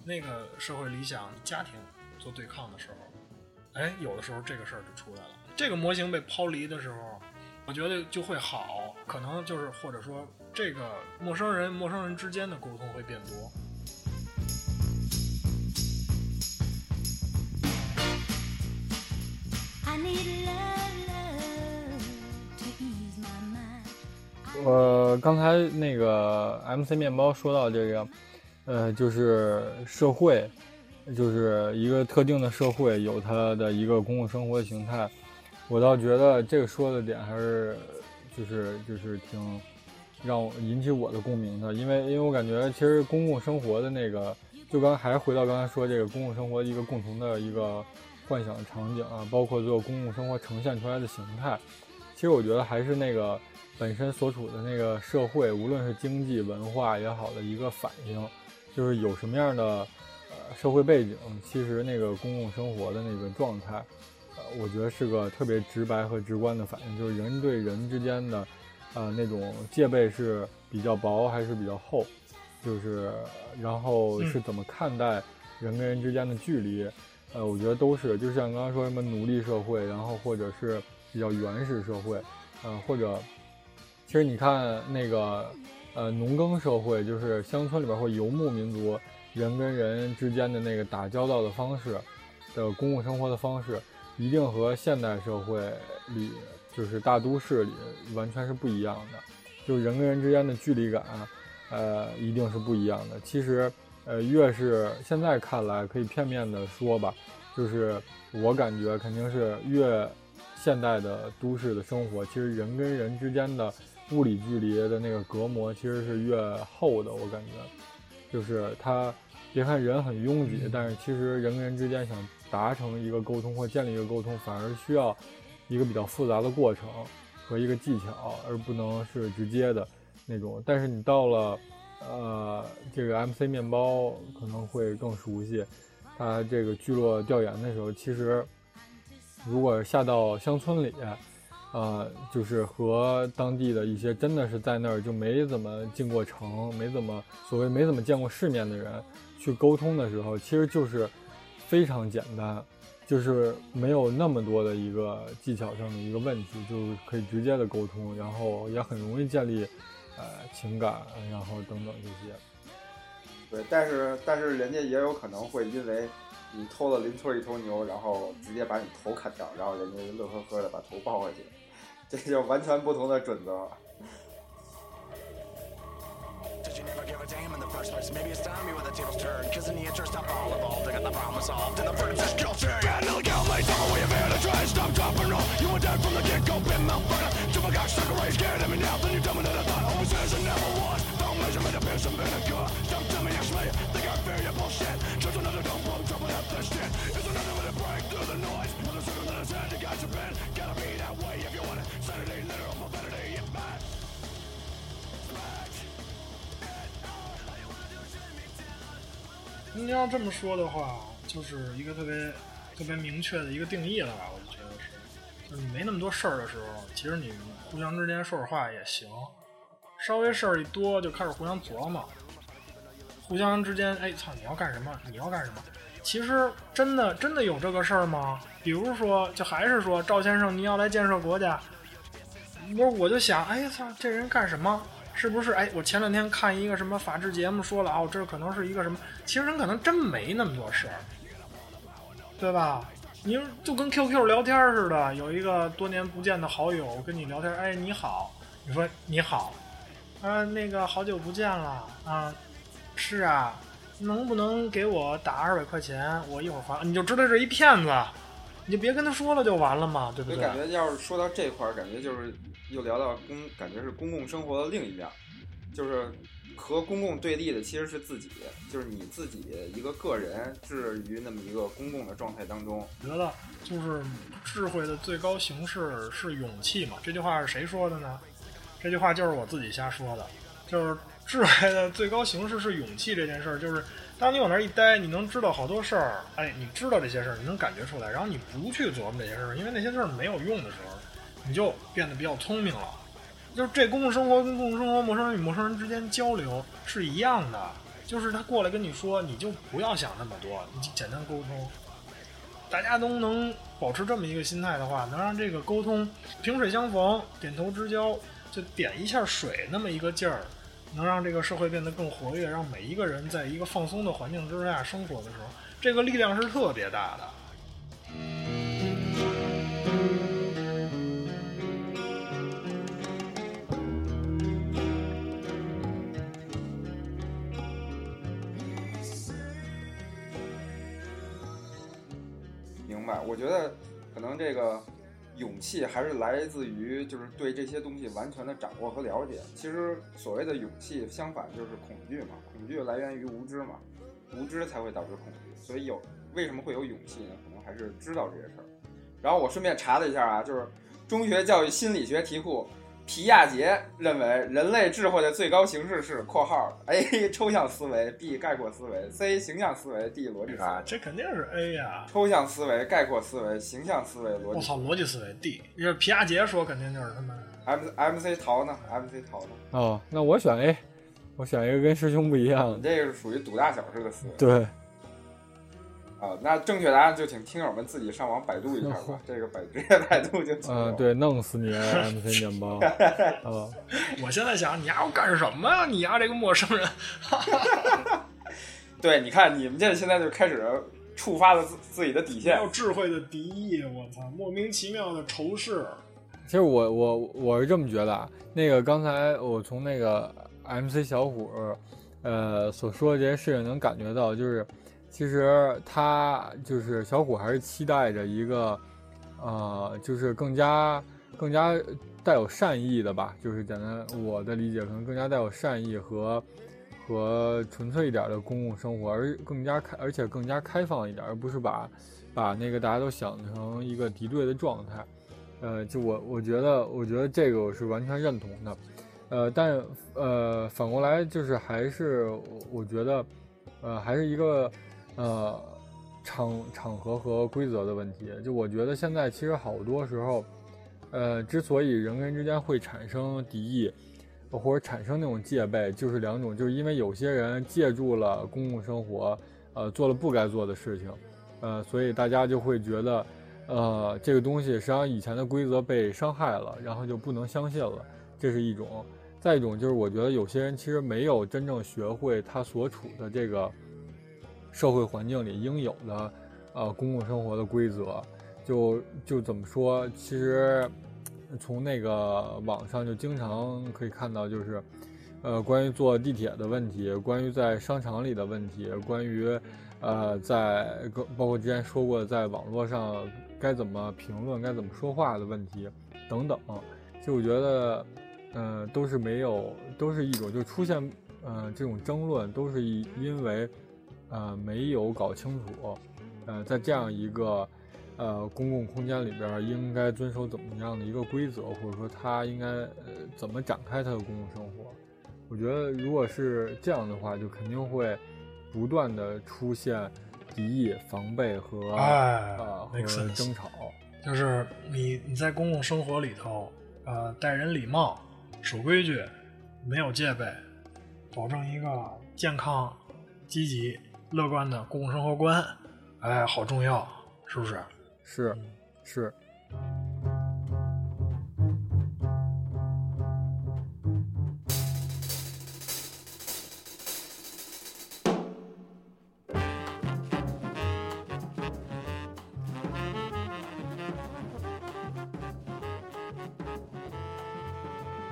那个社会理想，家庭做对抗的时候，哎，有的时候这个事儿就出来了。这个模型被抛离的时候，我觉得就会好，可能就是或者说这个陌生人陌生人之间的沟通会变多。我我刚才那个 MC 面包说到这个，呃，就是社会，就是一个特定的社会有它的一个公共生活的形态。我倒觉得这个说的点还是，就是就是挺让我引起我的共鸣的，因为因为我感觉其实公共生活的那个，就刚还回到刚才说这个公共生活一个共同的一个幻想的场景啊，包括最后公共生活呈现出来的形态，其实我觉得还是那个本身所处的那个社会，无论是经济文化也好的一个反应，就是有什么样的呃社会背景，其实那个公共生活的那个状态。呃我觉得是个特别直白和直观的反应，就是人对人之间的，呃，那种戒备是比较薄还是比较厚，就是然后是怎么看待人跟人之间的距离，呃，我觉得都是，就像刚刚说什么奴隶社会，然后或者是比较原始社会，呃，或者其实你看那个呃农耕社会，就是乡村里边或游牧民族人跟人之间的那个打交道的方式的公共生活的方式。一定和现代社会里，就是大都市里完全是不一样的，就人跟人之间的距离感，呃，一定是不一样的。其实，呃，越是现在看来可以片面的说吧，就是我感觉肯定是越现代的都市的生活，其实人跟人之间的物理距离的那个隔膜其实是越厚的。我感觉，就是它，别看人很拥挤，但是其实人跟人之间想。达成一个沟通或建立一个沟通，反而需要一个比较复杂的过程和一个技巧，而不能是直接的那种。但是你到了呃这个 MC 面包可能会更熟悉，他这个聚落调研的时候，其实如果下到乡村里，呃，就是和当地的一些真的是在那儿就没怎么进过城、没怎么所谓没怎么见过世面的人去沟通的时候，其实就是。非常简单，就是没有那么多的一个技巧上的一个问题，就是可以直接的沟通，然后也很容易建立呃情感，然后等等这些。对，但是但是人家也有可能会因为你偷了邻村一头牛，然后直接把你头砍掉，然后人家乐呵呵的把头抱回去，这就完全不同的准则。first place. Maybe it's time you when the tables turn. Cause in the interest of all involved, I got the problem solved. And the British culture, yeah, illegal mates, I'm away of here to try and stop, drop, and roll. You were dead from the get-go, been malfunction. To my cock, stuck away, scared of me now. Then you tell me that I thought always is and never was. Don't measure me to be some vinegar. Don't tell me actually, think I fear your bullshit. Just another dumb bum dropping up this shit. It's another way to break through the noise. Another circle that has had, you got your pen. Gotta be that way if you want it. Sanity, literal profanity, yeah, man. 你要这么说的话，就是一个特别 特别明确的一个定义了吧？我就觉得是，就是你没那么多事儿的时候，其实你互相之间说说话也行。稍微事儿一多，就开始互相琢磨，互相之间，哎，操，你要干什么？你要干什么？其实真的真的有这个事儿吗？比如说，就还是说赵先生，你要来建设国家，我我就想，哎，操，这人干什么？是不是？哎，我前两天看一个什么法制节目，说了哦，这可能是一个什么？其实人可能真没那么多事儿，对吧？你就跟 QQ 聊天似的，有一个多年不见的好友跟你聊天，哎，你好，你说你好，啊，那个好久不见了啊，是啊，能不能给我打二百块钱？我一会儿还，你就知道是一骗子，你就别跟他说了就完了嘛，对不对？感觉要是说到这块儿，感觉就是。又聊到公，感觉是公共生活的另一面，就是和公共对立的其实是自己，就是你自己一个个人置于那么一个公共的状态当中。觉得就是智慧的最高形式是勇气嘛？这句话是谁说的呢？这句话就是我自己瞎说的。就是智慧的最高形式是勇气这件事儿，就是当你往那儿一待，你能知道好多事儿，哎，你知道这些事儿，你能感觉出来，然后你不去琢磨这些事儿，因为那些事儿没有用的时候。你就变得比较聪明了，就是这公共生活跟公共生活，陌生人与陌生人之间交流是一样的，就是他过来跟你说，你就不要想那么多，你简单沟通。大家都能保持这么一个心态的话，能让这个沟通萍水相逢，点头之交，就点一下水那么一个劲儿，能让这个社会变得更活跃，让每一个人在一个放松的环境之下生活的时候，这个力量是特别大的。明白，我觉得可能这个勇气还是来自于就是对这些东西完全的掌握和了解。其实所谓的勇气，相反就是恐惧嘛，恐惧来源于无知嘛，无知才会导致恐惧。所以有为什么会有勇气呢？可能还是知道这些事儿。然后我顺便查了一下啊，就是中学教育心理学题库。皮亚杰认为，人类智慧的最高形式是（括号 A 抽象思维，B 概括思维，C 形象思维，D 逻辑思维）。这肯定是 A 呀！抽象思维、概括思维、形象思维、逻辑。我操，逻辑思维 D。这皮亚杰说肯定就是他妈。M M C 桃呢？M C 桃呢？哦，那我选 A，我选一个跟师兄不一样。你这个是属于赌大小式的思维。对。啊，那正确答案就请听友们自己上网百度一下吧。这个百直接百度就行。嗯，对，弄死你，MC 面包。啊，我现在想，你丫要干什么呀？你丫这个陌生人。对，你看你们这现在就开始触发了自自己的底线。有智慧的敌意，我操，莫名其妙的仇视。其实我我我是这么觉得啊，那个刚才我从那个 MC 小虎呃所说的这些事情能感觉到，就是。其实他就是小虎，还是期待着一个，呃，就是更加更加带有善意的吧。就是简单我的理解，可能更加带有善意和和纯粹一点的公共生活，而更加开，而且更加开放一点，而不是把把那个大家都想成一个敌对的状态。呃，就我我觉得，我觉得这个我是完全认同的。呃，但呃，反过来就是还是我觉得，呃，还是一个。呃，场场合和规则的问题，就我觉得现在其实好多时候，呃，之所以人跟人之间会产生敌意，或者产生那种戒备，就是两种，就是因为有些人借助了公共生活，呃，做了不该做的事情，呃，所以大家就会觉得，呃，这个东西实际上以前的规则被伤害了，然后就不能相信了，这是一种；再一种就是我觉得有些人其实没有真正学会他所处的这个。社会环境里应有的，呃，公共生活的规则，就就怎么说？其实，从那个网上就经常可以看到，就是，呃，关于坐地铁的问题，关于在商场里的问题，关于，呃，在包括之前说过，在网络上该怎么评论、该怎么说话的问题等等。就我觉得，呃，都是没有，都是一种就出现，呃，这种争论，都是因为。呃，没有搞清楚，呃，在这样一个呃公共空间里边，应该遵守怎么样的一个规则，或者说他应该呃怎么展开他的公共生活？我觉得，如果是这样的话，就肯定会不断的出现敌意、防备和啊和争吵。就是你你在公共生活里头，呃，待人礼貌、守规矩、没有戒备，保证一个健康、积极。乐观的公共生活观，哎，好重要，是不是？是，是。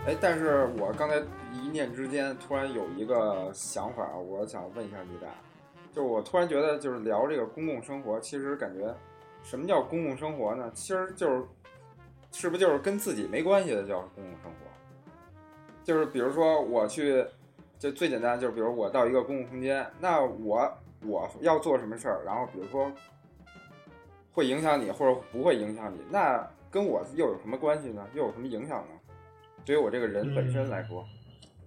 哎，但是我刚才一念之间，突然有一个想法，我想问一下你俩。就我突然觉得，就是聊这个公共生活，其实感觉，什么叫公共生活呢？其实就是，是不是就是跟自己没关系的叫公共生活？就是比如说我去，就最简单，就是比如我到一个公共空间，那我我要做什么事儿，然后比如说会影响你，或者不会影响你，那跟我又有什么关系呢？又有什么影响呢？对于我这个人本身来说。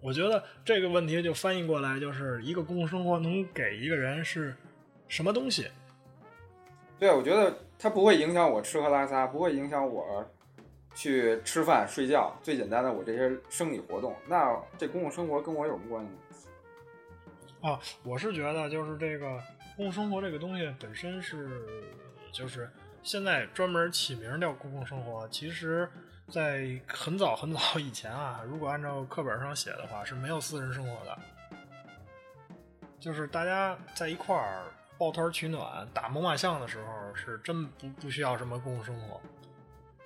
我觉得这个问题就翻译过来，就是一个公共生活能给一个人是什么东西？对，我觉得它不会影响我吃喝拉撒，不会影响我去吃饭睡觉。最简单的，我这些生理活动，那这公共生活跟我有什么关系？啊，我是觉得就是这个公共生活这个东西本身是，就是现在专门起名叫公共生活，其实。在很早很早以前啊，如果按照课本上写的话，是没有私人生活的，就是大家在一块儿抱团取暖、打猛犸象的时候，是真不不需要什么公共生活。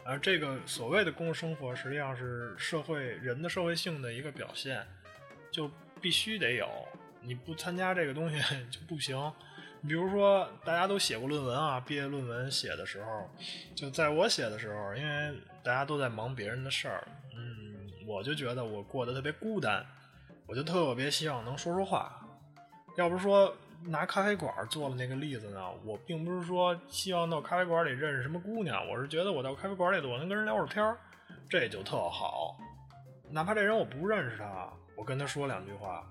而这个所谓的公共生活，实际上是社会人的社会性的一个表现，就必须得有，你不参加这个东西就不行。比如说，大家都写过论文啊，毕业论文写的时候，就在我写的时候，因为大家都在忙别人的事儿，嗯，我就觉得我过得特别孤单，我就特别希望能说说话。要不是说拿咖啡馆做了那个例子呢，我并不是说希望到咖啡馆里认识什么姑娘，我是觉得我到咖啡馆里我能跟人聊会儿天，这就特好。哪怕这人我不认识他，我跟他说两句话。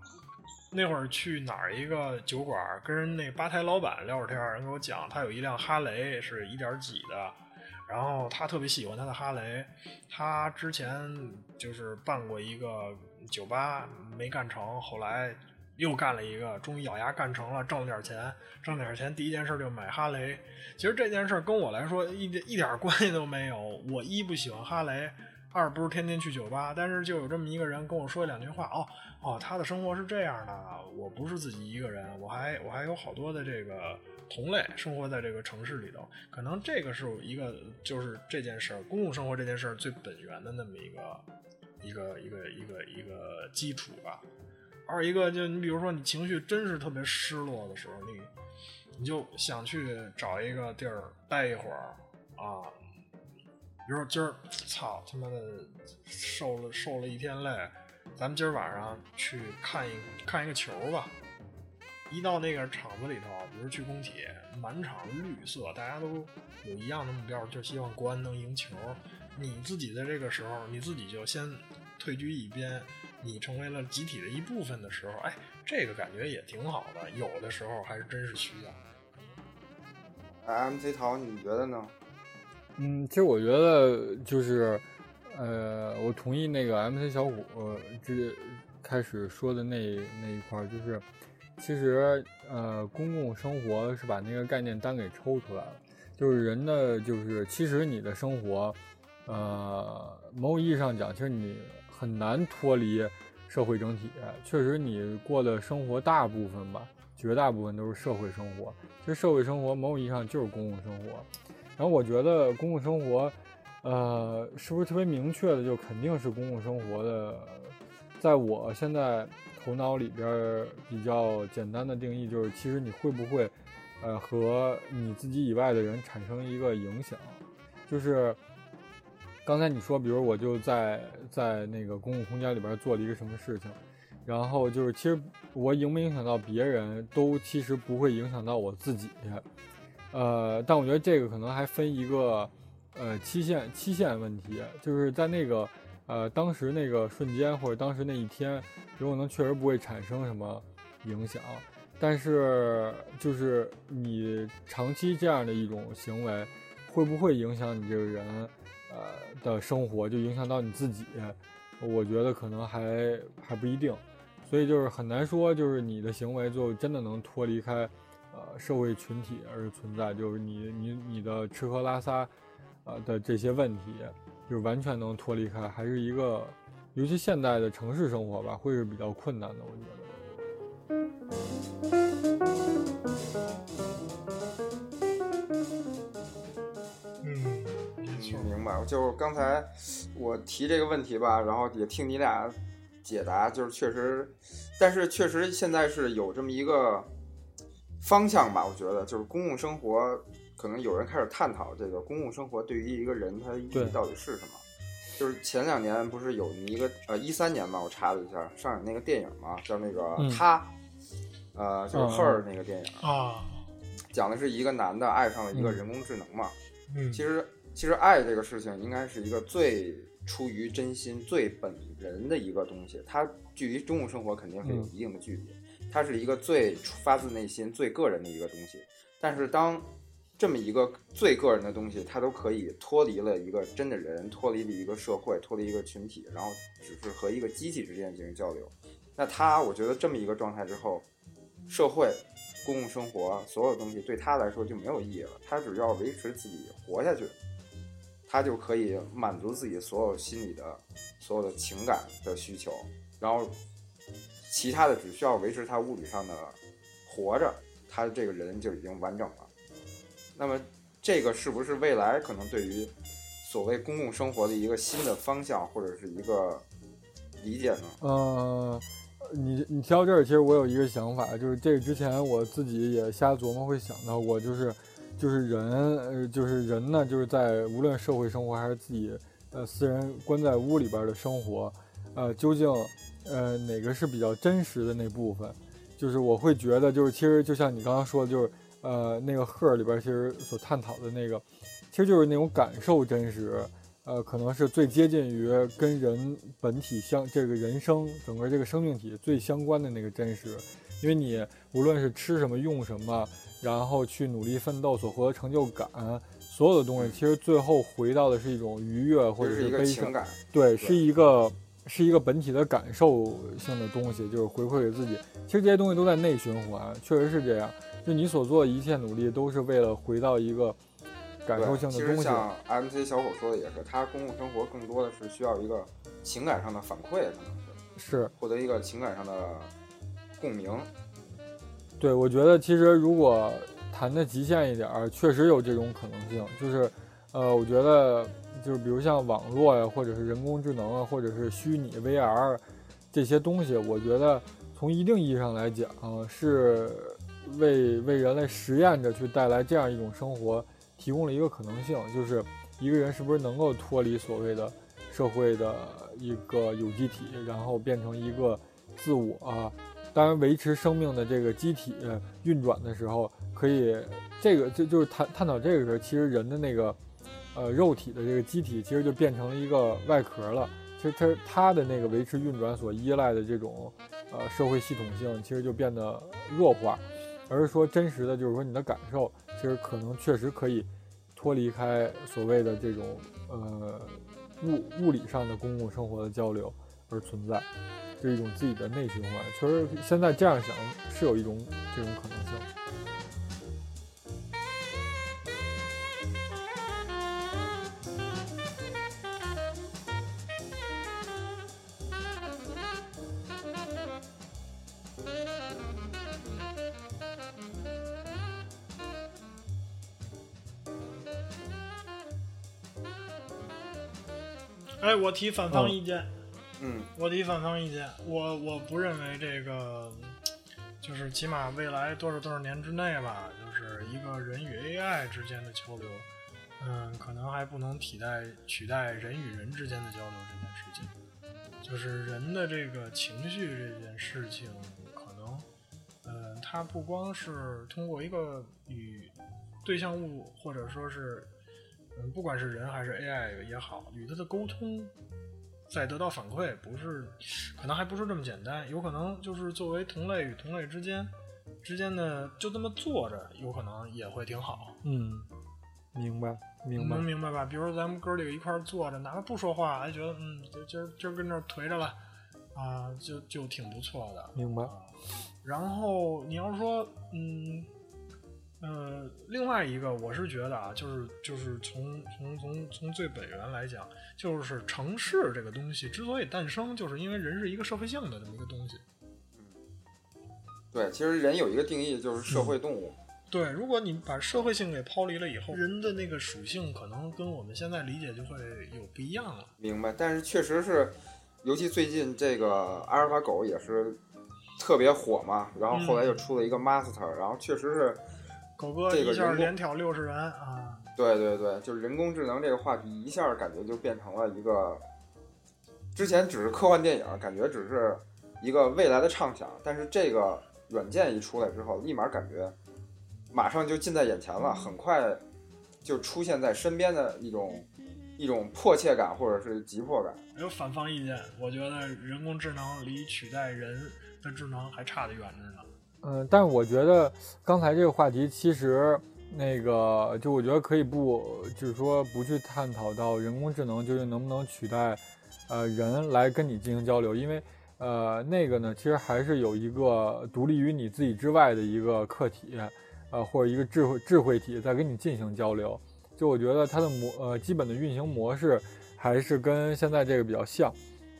那会儿去哪儿一个酒馆，跟人那吧台老板聊会儿天，人给我讲，他有一辆哈雷是一点几的，然后他特别喜欢他的哈雷，他之前就是办过一个酒吧没干成，后来又干了一个，终于咬牙干成了，挣了点钱，挣点钱第一件事就买哈雷。其实这件事跟我来说一点一点关系都没有，我一不喜欢哈雷。二不是天天去酒吧，但是就有这么一个人跟我说两句话哦哦，他的生活是这样的，我不是自己一个人，我还我还有好多的这个同类生活在这个城市里头，可能这个是一个就是这件事儿公共生活这件事儿最本源的那么一个一个一个一个一个基础吧。二一个就你比如说你情绪真是特别失落的时候，你你就想去找一个地儿待一会儿啊。比如说今儿，操他妈的，受了受了一天累，咱们今儿晚上去看一看一个球吧。一到那个场子里头，比如去工体，满场绿色，大家都有一样的目标，就希望国安能赢球。你自己在这个时候，你自己就先退居一边，你成为了集体的一部分的时候，哎，这个感觉也挺好的。有的时候还是真是需要。M C 桃，你觉得呢？嗯，其实我觉得就是，呃，我同意那个 MC 小虎之开始说的那那一块，就是其实呃，公共生活是把那个概念单给抽出来了，就是人的就是其实你的生活，呃，某种意义上讲，其实你很难脱离社会整体。确实，你过的生活大部分吧，绝大部分都是社会生活。其实社会生活某种意义上就是公共生活。然后我觉得公共生活，呃，是不是特别明确的就肯定是公共生活的？在我现在头脑里边比较简单的定义就是，其实你会不会，呃，和你自己以外的人产生一个影响？就是刚才你说，比如我就在在那个公共空间里边做了一个什么事情，然后就是其实我影不影响到别人都其实不会影响到我自己。呃，但我觉得这个可能还分一个，呃，期限期限问题，就是在那个，呃，当时那个瞬间或者当时那一天，有可能确实不会产生什么影响，但是就是你长期这样的一种行为，会不会影响你这个人，呃的生活，就影响到你自己？我觉得可能还还不一定，所以就是很难说，就是你的行为就真的能脱离开。呃，社会群体而存在，就是你你你的吃喝拉撒，呃的这些问题，就完全能脱离开，还是一个，尤其现代的城市生活吧，会是比较困难的，我觉得。嗯，明白。就刚才我提这个问题吧，然后也听你俩解答，就是确实，但是确实现在是有这么一个。方向吧，我觉得就是公共生活，可能有人开始探讨这个公共生活对于一个人他的意义到底是什么。就是前两年不是有一个呃一三年嘛，我查了一下上映那个电影嘛，叫那个他，呃就是 Her 那个电影啊，讲的是一个男的爱上了一个人工智能嘛。嗯，其实其实爱这个事情应该是一个最出于真心、最本人的一个东西，它距离公共生活肯定是有一定的距离。它是一个最发自内心、最个人的一个东西，但是当这么一个最个人的东西，它都可以脱离了一个真的人，脱离了一个社会，脱离一个群体，然后只是和一个机器之间进行交流，那他，我觉得这么一个状态之后，社会、公共生活所有东西对他来说就没有意义了。他只要维持自己活下去，他就可以满足自己所有心理的、所有的情感的需求，然后。其他的只需要维持他物理上的活着，他这个人就已经完整了。那么，这个是不是未来可能对于所谓公共生活的一个新的方向或者是一个理解呢？呃你你提到这儿，其实我有一个想法，就是这个之前我自己也瞎琢磨，会想到过，就是就是人，呃，就是人呢，就是在无论社会生活还是自己呃私人关在屋里边的生活，呃，究竟呃哪个是比较真实的那部分？就是我会觉得，就是其实就像你刚刚说的，就是呃那个赫里边其实所探讨的那个，其实就是那种感受真实。呃，可能是最接近于跟人本体相这个人生整个这个生命体最相关的那个真实，因为你无论是吃什么用什么，然后去努力奋斗所获得成就感，所有的东西其实最后回到的是一种愉悦或者是悲伤，对，是一个是一个本体的感受性的东西，就是回馈给自己。其实这些东西都在内循环，确实是这样。就你所做的一切努力，都是为了回到一个。感受性的东西，像 MC 小伙说的也是，他公共生活更多的是需要一个情感上的反馈，可能是是获得一个情感上的共鸣。对，我觉得其实如果谈的极限一点儿，确实有这种可能性。就是，呃，我觉得就是比如像网络呀，或者是人工智能啊，或者是虚拟 VR 这些东西，我觉得从一定意义上来讲，是为为人类实验着去带来这样一种生活。提供了一个可能性，就是一个人是不是能够脱离所谓的社会的一个有机体，然后变成一个自我。啊。当然，维持生命的这个机体运转的时候，可以这个就就是探探讨这个时候，其实人的那个呃肉体的这个机体，其实就变成了一个外壳了。其实它它的那个维持运转所依赖的这种呃社会系统性，其实就变得弱化。而是说真实的，就是说你的感受，其实可能确实可以脱离开所谓的这种呃物物理上的公共生活的交流而存在，是一种自己的内循环。确实，现在这样想是有一种这种可能性。哎，我提反方意见。嗯，我提反方意见。我我不认为这个，就是起码未来多少多少年之内吧，就是一个人与 AI 之间的交流，嗯，可能还不能替代取代人与人之间的交流这件事情。就是人的这个情绪这件事情，可能，嗯，它不光是通过一个与对象物或者说是。嗯，不管是人还是 AI 也好，与它的沟通，再得到反馈，不是，可能还不是这么简单，有可能就是作为同类与同类之间之间的，就这么坐着，有可能也会挺好。嗯，明白，明白，能明白吧？比如说咱们哥几个一块坐着，哪怕不说话，还觉得嗯，今儿今儿跟这颓着了，啊，就就挺不错的。明白。然后你要说，嗯。呃，另外一个，我是觉得啊，就是就是从从从从最本源来讲，就是城市这个东西之所以诞生，就是因为人是一个社会性的这么一个东西。嗯，对，其实人有一个定义，就是社会动物。对，如果你把社会性给抛离了以后，人的那个属性可能跟我们现在理解就会有不一样了。明白，但是确实是，尤其最近这个阿尔法狗也是特别火嘛，然后后来又出了一个 Master，然后确实是。狗哥一下连挑六十人啊！对对对，就是人工智能这个话题，一下感觉就变成了一个，之前只是科幻电影，感觉只是一个未来的畅想，但是这个软件一出来之后，立马感觉马上就近在眼前了，很快就出现在身边的一种一种迫切感或者是急迫感。有反方意见，我觉得人工智能离取代人的智能还差得远着呢。嗯，但是我觉得刚才这个话题其实那个，就我觉得可以不，就是说不去探讨到人工智能究竟能不能取代，呃，人来跟你进行交流，因为呃，那个呢，其实还是有一个独立于你自己之外的一个客体，呃，或者一个智慧智慧体在跟你进行交流。就我觉得它的模呃基本的运行模式还是跟现在这个比较像，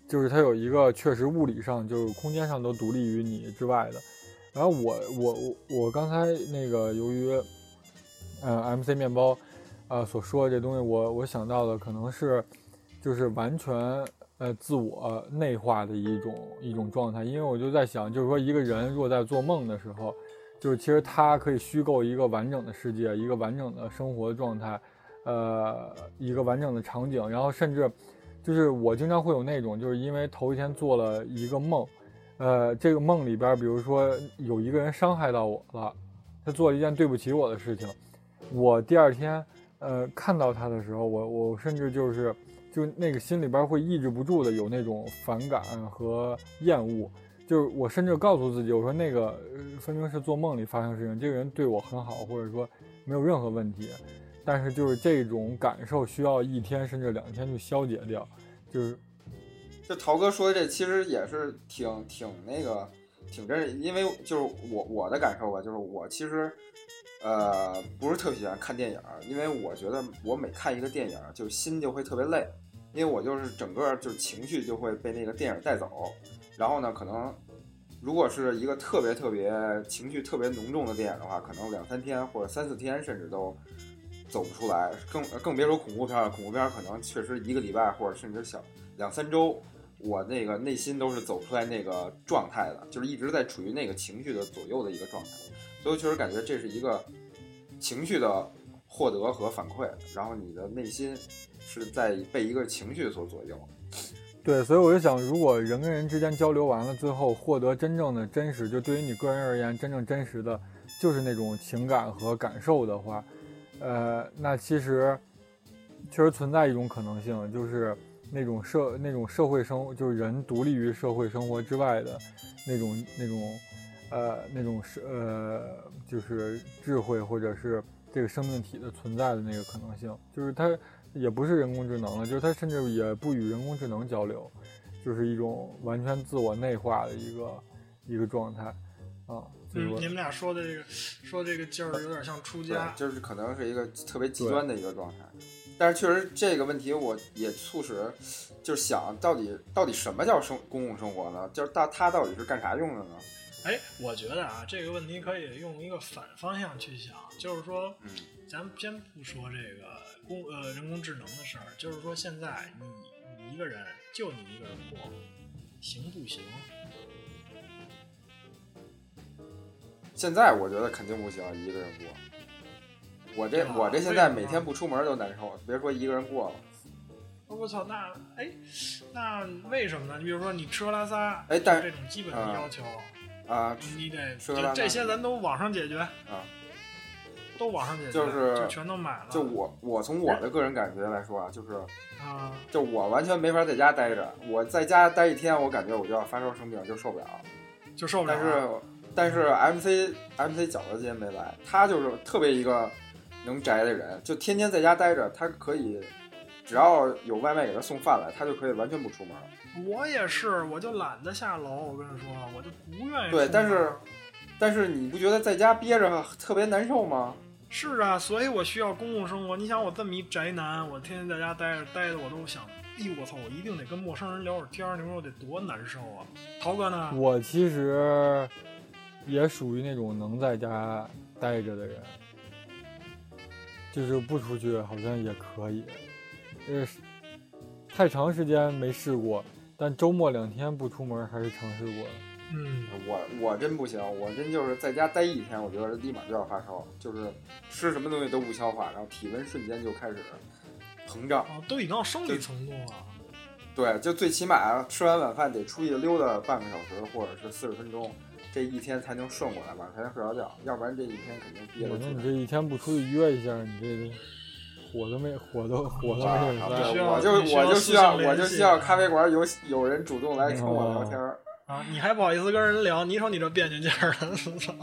就是它有一个确实物理上就是空间上都独立于你之外的。然后我我我我刚才那个由于，呃，MC 面包，呃所说的这东西，我我想到的可能是，就是完全呃自我内化的一种一种状态。因为我就在想，就是说一个人若在做梦的时候，就是其实他可以虚构一个完整的世界，一个完整的生活状态，呃，一个完整的场景，然后甚至就是我经常会有那种，就是因为头一天做了一个梦。呃，这个梦里边，比如说有一个人伤害到我了，他做了一件对不起我的事情，我第二天，呃，看到他的时候，我我甚至就是，就那个心里边会抑制不住的有那种反感和厌恶，就是我甚至告诉自己，我说那个分明是做梦里发生事情，这个人对我很好，或者说没有任何问题，但是就是这种感受需要一天甚至两天去消解掉，就是。就陶哥说的这，其实也是挺挺那个，挺真实。因为就是我我的感受吧，就是我其实，呃，不是特别喜欢看电影，因为我觉得我每看一个电影，就心就会特别累，因为我就是整个就是情绪就会被那个电影带走。然后呢，可能如果是一个特别特别情绪特别浓重的电影的话，可能两三天或者三四天甚至都走不出来，更更别说恐怖片了。恐怖片可能确实一个礼拜或者甚至小两三周。我那个内心都是走出来那个状态的，就是一直在处于那个情绪的左右的一个状态，所以我确实感觉这是一个情绪的获得和反馈，然后你的内心是在被一个情绪所左右。对，所以我就想，如果人跟人之间交流完了，最后获得真正的真实，就对于你个人而言，真正真实的就是那种情感和感受的话，呃，那其实确实存在一种可能性，就是。那种社那种社会生就是人独立于社会生活之外的那种那种呃那种是呃就是智慧或者是这个生命体的存在的那个可能性，就是它也不是人工智能了，就是它甚至也不与人工智能交流，就是一种完全自我内化的一个一个状态啊。嗯，你们俩说的这个说这个劲儿有点像出家，就是可能是一个特别极端的一个状态。但是确实这个问题，我也促使，就是想到底到底什么叫生公共生活呢？就是到它到底是干啥用的呢？哎，我觉得啊，这个问题可以用一个反方向去想，就是说，嗯，咱先不说这个工呃人工智能的事儿，就是说现在你你一个人就你一个人过，行不行？现在我觉得肯定不行，一个人过。我这我这现在每天不出门都难受，别说一个人过了。我操，那哎，那为什么呢？你比如说你吃喝拉撒，哎，但是这种基本的要求啊，你得这这些咱都网上解决啊，都网上解决，就是全都买了。就我我从我的个人感觉来说啊，就是啊，就我完全没法在家待着，我在家待一天，我感觉我就要发烧生病，就受不了，就受不了。但是但是 M C M C 饺子今天没来，他就是特别一个。能宅的人就天天在家待着，他可以只要有外卖给他送饭来，他就可以完全不出门。我也是，我就懒得下楼。我跟你说，我就不愿意。对，但是但是你不觉得在家憋着特别难受吗？是啊，所以我需要公共生活。你想我这么一宅男，我天天在家待着待的，我都想，哎呦我操，我一定得跟陌生人聊会儿天儿。你说我得多难受啊！陶哥呢？我其实也属于那种能在家待着的人。就是不出去好像也可以，呃，太长时间没试过，但周末两天不出门还是尝试过的。嗯，我我真不行，我真就是在家待一天，我觉得立马就要发烧，就是吃什么东西都不消化，然后体温瞬间就开始膨胀，都已经到生理程度了。对，就最起码吃完晚饭得出去溜达半个小时或者是四十分钟。这一天才能顺过来，晚上才能睡着觉，要不然这一天肯定憋得。那你这一天不出去约一下，你这火都没火都火都没有。我就我就需要我就需要咖啡馆有有人主动来跟我聊天啊！你还不好意思跟人聊？你瞅你这别扭劲儿的，操！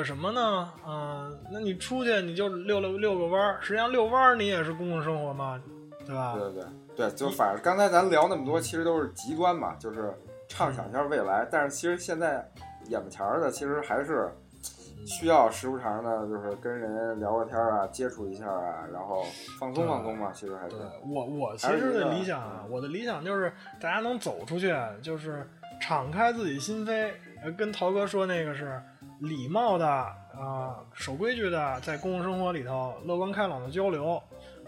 个什么呢？嗯，那你出去你就溜溜遛个弯儿，实际上遛弯儿你也是公共生活嘛，对吧？对对对对，就反正刚才咱聊那么多，其实都是极端嘛，就是畅想一下未来。但是其实现在眼巴前儿的，其实还是需要时不常的，就是跟人聊个天啊，接触一下啊，然后放松放松嘛。其实还是对我我其实的理想啊，我的理想就是大家能走出去，就是敞开自己心扉，跟陶哥说那个是礼貌的啊，守规矩的，在公共生活里头乐观开朗的交流。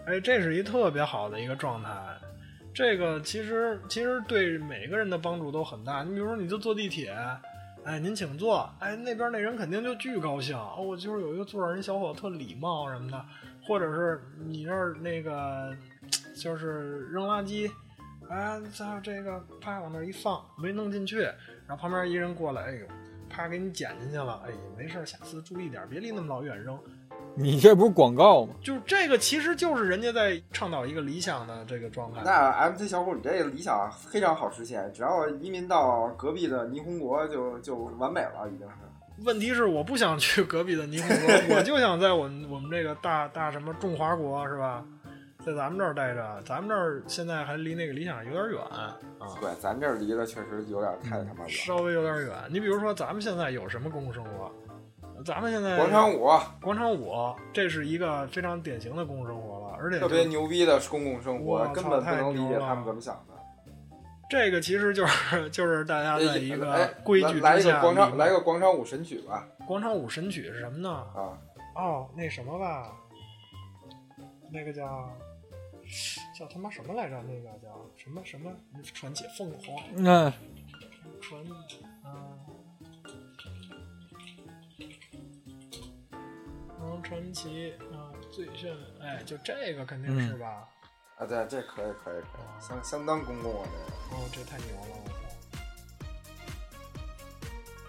哎，这是一特别好的一个状态。这个其实其实对每个人的帮助都很大。你比如说，你就坐地铁。哎，您请坐。哎，那边那人肯定就巨高兴。哦，我就是有一个座上人小伙子特礼貌什么的，或者是你那儿那个就是扔垃圾，哎，在这个啪往那一放，没弄进去，然后旁边一人过来，哎呦，啪给你捡进去了。哎，没事，下次注意点，别离那么老远扔。你这不是广告吗？就是这个，其实就是人家在倡导一个理想的这个状态。那 MC 小虎，你这个理想非常好实现，只要移民到隔壁的霓虹国就就完美了，已经是。问题是我不想去隔壁的霓虹国，我就想在我们我们这个大大什么中华国是吧，在咱们这儿待着。咱们这儿现在还离那个理想有点远啊。对，咱这儿离的确实有点太他妈远，稍微有点远。你比如说，咱们现在有什么公共生活？咱们现在广场舞，广场舞，这是一个非常典型的公共生活了，而且特别牛逼的公共生活，根本不能理解他们怎么想的。这个其实就是就是大家的一个规矩之下，来一个广场来个广场舞神曲吧。广场舞神曲是什么呢？啊，哦，那什么吧，那个叫 叫他妈什么来着？那个叫什么什么传奇凤凰？嗯，传啊。传奇啊，最炫，哎，就这个肯定是吧？啊，对，这可以，可以，可以，相相当公共啊，这个。哦，这太牛了，我操！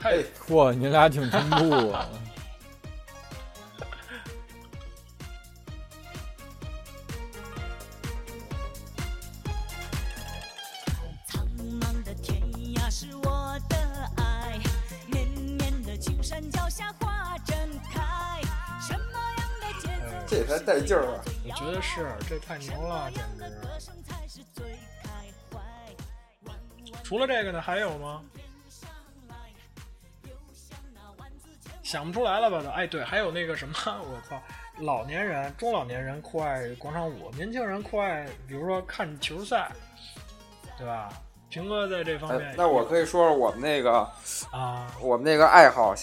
太嚯，你俩挺同步啊。劲儿啊！我觉得是，这太牛了，简直。除了这个呢，还有吗？想不出来了吧？哎，对，还有那个什么，我靠，老年人、中老年人酷爱广场舞，年轻人酷爱，比如说看球赛，对吧？平哥在这方面，那我可以说说我们那个啊，我们那个爱好。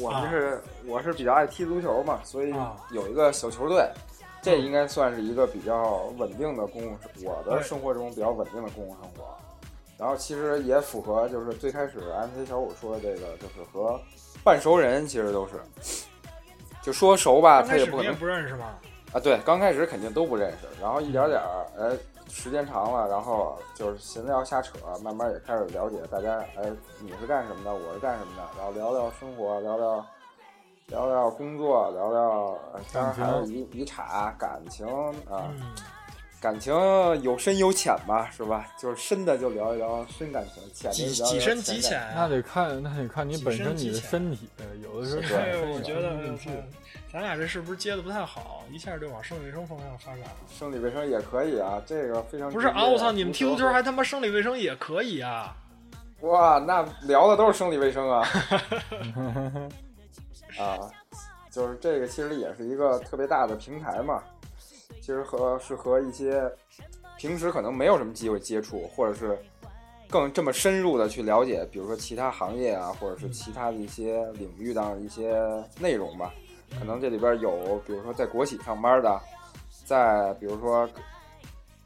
我们是我是比较爱踢足球嘛，所以有一个小球队，这应该算是一个比较稳定的公共生，我的生活中比较稳定的公共生活。然后其实也符合就是最开始 MC 小五说的这个，就是和半熟人其实都是，就说熟吧，他也不可能不认识吗？啊，对，刚开始肯定都不认识，然后一点点儿，哎。时间长了，然后就是闲聊瞎扯，慢慢也开始了解大家。哎，你是干什么的？我是干什么的？然后聊聊生活，聊聊聊聊工作，聊聊当然还有遗遗产、感情啊。感情有深有浅吧，是吧？就是深的就聊一聊深感情，浅的聊几深几浅。那得看，那得看你本身你的身体。有的时候，对，我觉得咱俩这是不是接的不太好？一下就往生理卫生方向发展了。生理卫生也可以啊，这个非常不是啊！我操，你们踢足球还他妈生理卫生也可以啊！哇，那聊的都是生理卫生啊！啊，就是这个，其实也是一个特别大的平台嘛。其实和是和一些平时可能没有什么机会接触，或者是更这么深入的去了解，比如说其他行业啊，或者是其他的一些领域的一些内容吧。可能这里边有，比如说在国企上班的，在比如说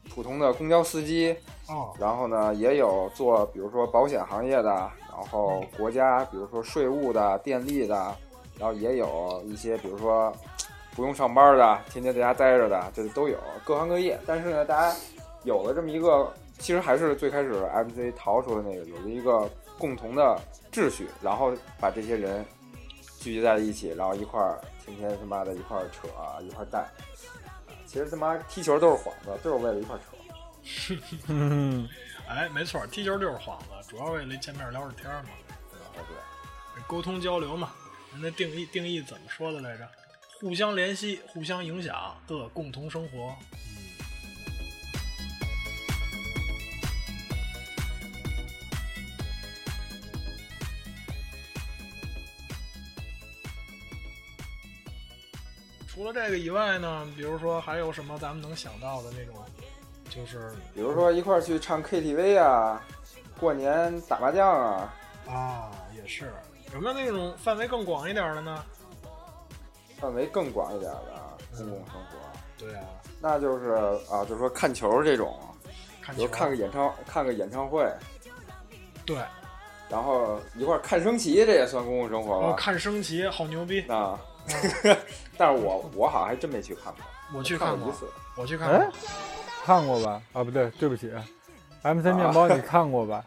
普通的公交司机，哦，然后呢也有做比如说保险行业的，然后国家比如说税务的、电力的，然后也有一些比如说。不用上班的，天天在家待着的，这都有，各行各业。但是呢，大家有了这么一个，其实还是最开始 MC 逃说的那个，有了一个共同的秩序，然后把这些人聚集在了一起，然后一块儿天天他妈的一块儿扯，一块儿带。其实他妈踢球都是幌子，就是为了一块儿扯。哎，没错，踢球就是幌子，主要为了见面聊会天嘛，对吧？对，沟通交流嘛。那定义定义怎么说的来着？互相联系、互相影响的共同生活。除了这个以外呢，比如说还有什么咱们能想到的那种，就是比如说一块儿去唱 KTV 啊，过年打麻将啊，啊，也是有没有那种范围更广一点的呢？范围更广一点的啊公共生活，对啊，那就是啊，就是说看球这种，看球比如看个演唱看个演唱会，对，然后一块儿看升旗，这也算公共生活哦，吧？看升旗好牛逼，啊，嗯但是我我好像还真没去看过，我去看过，看过一次。我去看哎过，看过吧？啊，不对，对不起，MC 面包你看过吧？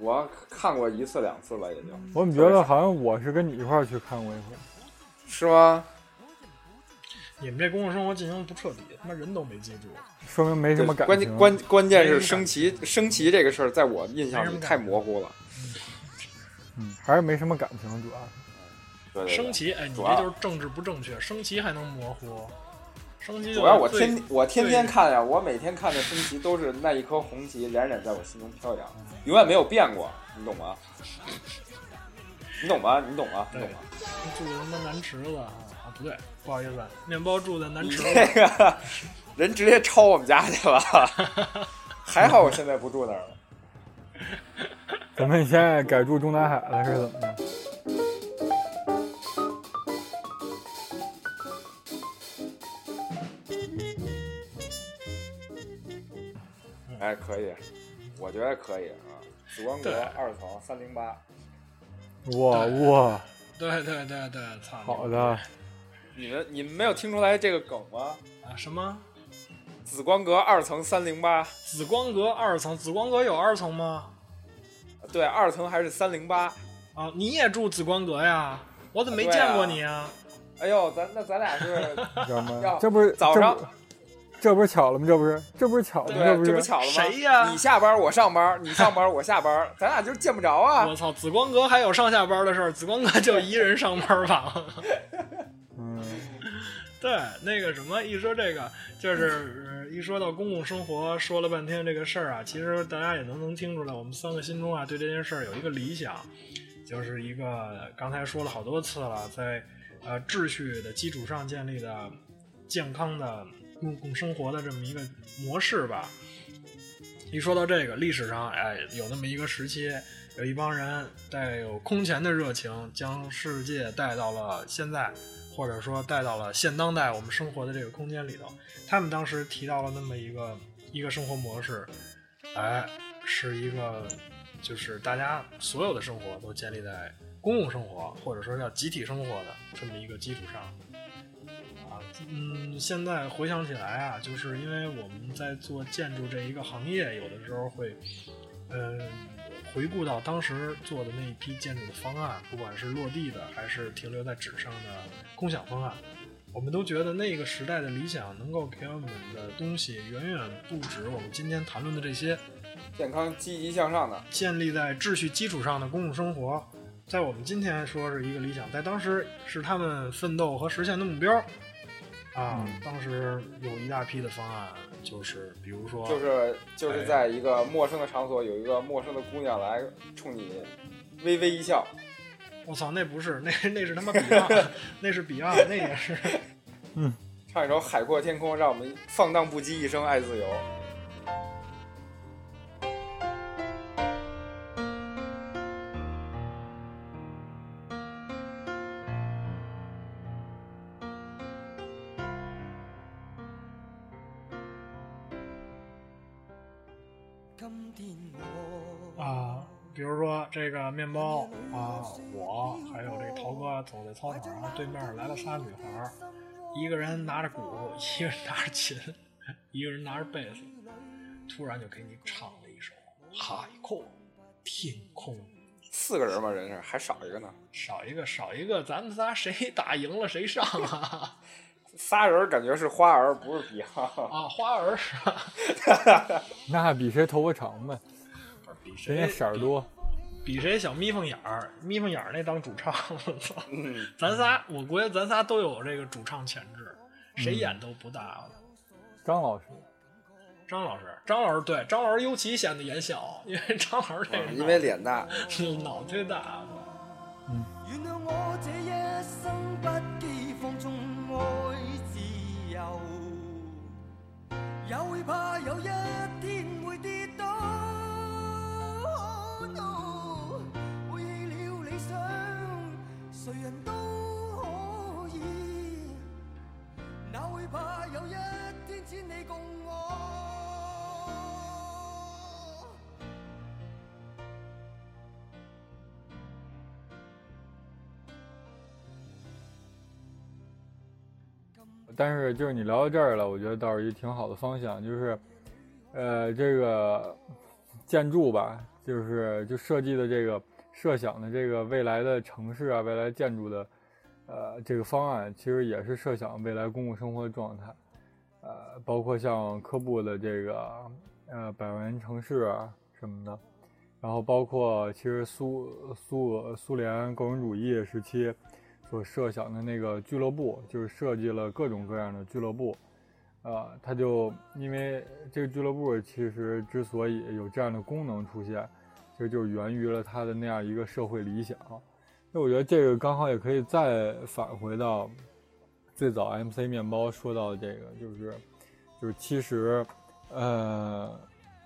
我看过一次两次吧，也就我怎么觉得好像我是跟你一块儿去看过一回？是吗？你们这公共生活进行的不彻底，他妈人都没记住。说明没什么感关情。关关键是升旗升旗这个事儿，在我印象里太模糊了。嗯，还是没什么感情，主要是。对对对升旗，哎，你这就是政治不正确，升旗还能模糊？主要我最天我天天看呀，我每天看的升旗都是那一颗红旗冉冉在我心中飘扬，永远没有变过，你懂吗？你懂吗？你懂吗？你懂吗？住的他妈南池子啊，啊不对，不好意思，面包住在南你池这子，个人直接抄我们家去了，还好我现在不住那儿了。咱们现在改住中南海了，是怎么的？哎，可以，我觉得可以啊。紫光阁二层三零八，哇哇，对对对对，操！好的，你们你们没有听出来这个梗吗？啊，什么紫光阁二层三零八，紫光阁二层？紫光阁有二层吗？对，二层还是三零八。啊，你也住紫光阁呀？我怎么没见过你啊？哎呦，咱那咱俩是？这不是早上这不是巧了吗？这不是这不是巧了吗？这，不是这不巧了吗？谁呀你下班我上班，你上班我下班，咱俩就是见不着啊我。操，紫光阁还有上下班的事儿，紫光阁就一人上班吧。嗯，对，那个什么，一说这个，就是、呃一说到公共生活，说了半天这个事儿啊，其实大家也能能听出来，我们三个心中啊，对这件事儿有一个理想，就是一个刚才说了好多次了，在呃秩序的基础上建立的健康的公共生活的这么一个模式吧。一说到这个，历史上哎有那么一个时期，有一帮人带有空前的热情，将世界带到了现在，或者说带到了现当代我们生活的这个空间里头。他们当时提到了那么一个一个生活模式，哎，是一个就是大家所有的生活都建立在公共生活或者说叫集体生活的这么一个基础上。啊，嗯，现在回想起来啊，就是因为我们在做建筑这一个行业，有的时候会，嗯、回顾到当时做的那一批建筑的方案，不管是落地的还是停留在纸上的共享方案，我们都觉得那个时代的理想能够给我们的东西远远不止我们今天谈论的这些。健康、积极向上的，建立在秩序基础上的公共生活，在我们今天说是一个理想，在当时是他们奋斗和实现的目标。啊，嗯当时有一大批的方案，就是比如说，就是就是哎在一个陌生的场所，有一个陌生的姑娘来冲你微微一笑。我操，那不是，那那是他妈 Beyond，那是 Beyond，那也是。嗯唱一首《海阔天空》，让我们放荡不羁，一生爱自由。这个面包啊，我还有这个涛哥走在操场上，对面来了仨女孩儿，一个人拿着鼓，一个人拿着琴，一个人拿着贝斯，突然就给你唱了一首《海阔天空》。四个人嘛，人是还少一个呢。少一个，少一个，咱们仨谁打赢了谁上啊！仨人感觉是花儿，不是 Beyond。啊，花儿是吧？那比谁头发长呗，比谁色儿多。比谁小眯缝眼儿眯缝眼儿那当主唱了咱仨我估计咱仨都有这个主唱潜质谁演都不大张老师。张老师张老师对张老师尤其显得眼小因为张老师这个因为脸大脑袋大原谅我这一生不羁放纵爱自由也会怕有一天会跌倒人都可以，哪会怕有一天只你共我？但是就是你聊到这儿了，我觉得倒是一挺好的方向，就是，呃，这个建筑吧，就是就设计的这个，设想的这个未来的城市啊，未来建筑的，呃，这个方案其实也是设想未来公共生活的状态，呃，包括像科布的这个呃百万城市啊什么的，然后包括其实苏苏苏联共产主义时期。所设想的那个俱乐部，就是设计了各种各样的俱乐部，呃，他就因为这个俱乐部其实之所以有这样的功能出现，其实就源于了他的那样一个社会理想。那我觉得这个刚好也可以再返回到最早 MC 面包说到的这个，就是就是其实，呃，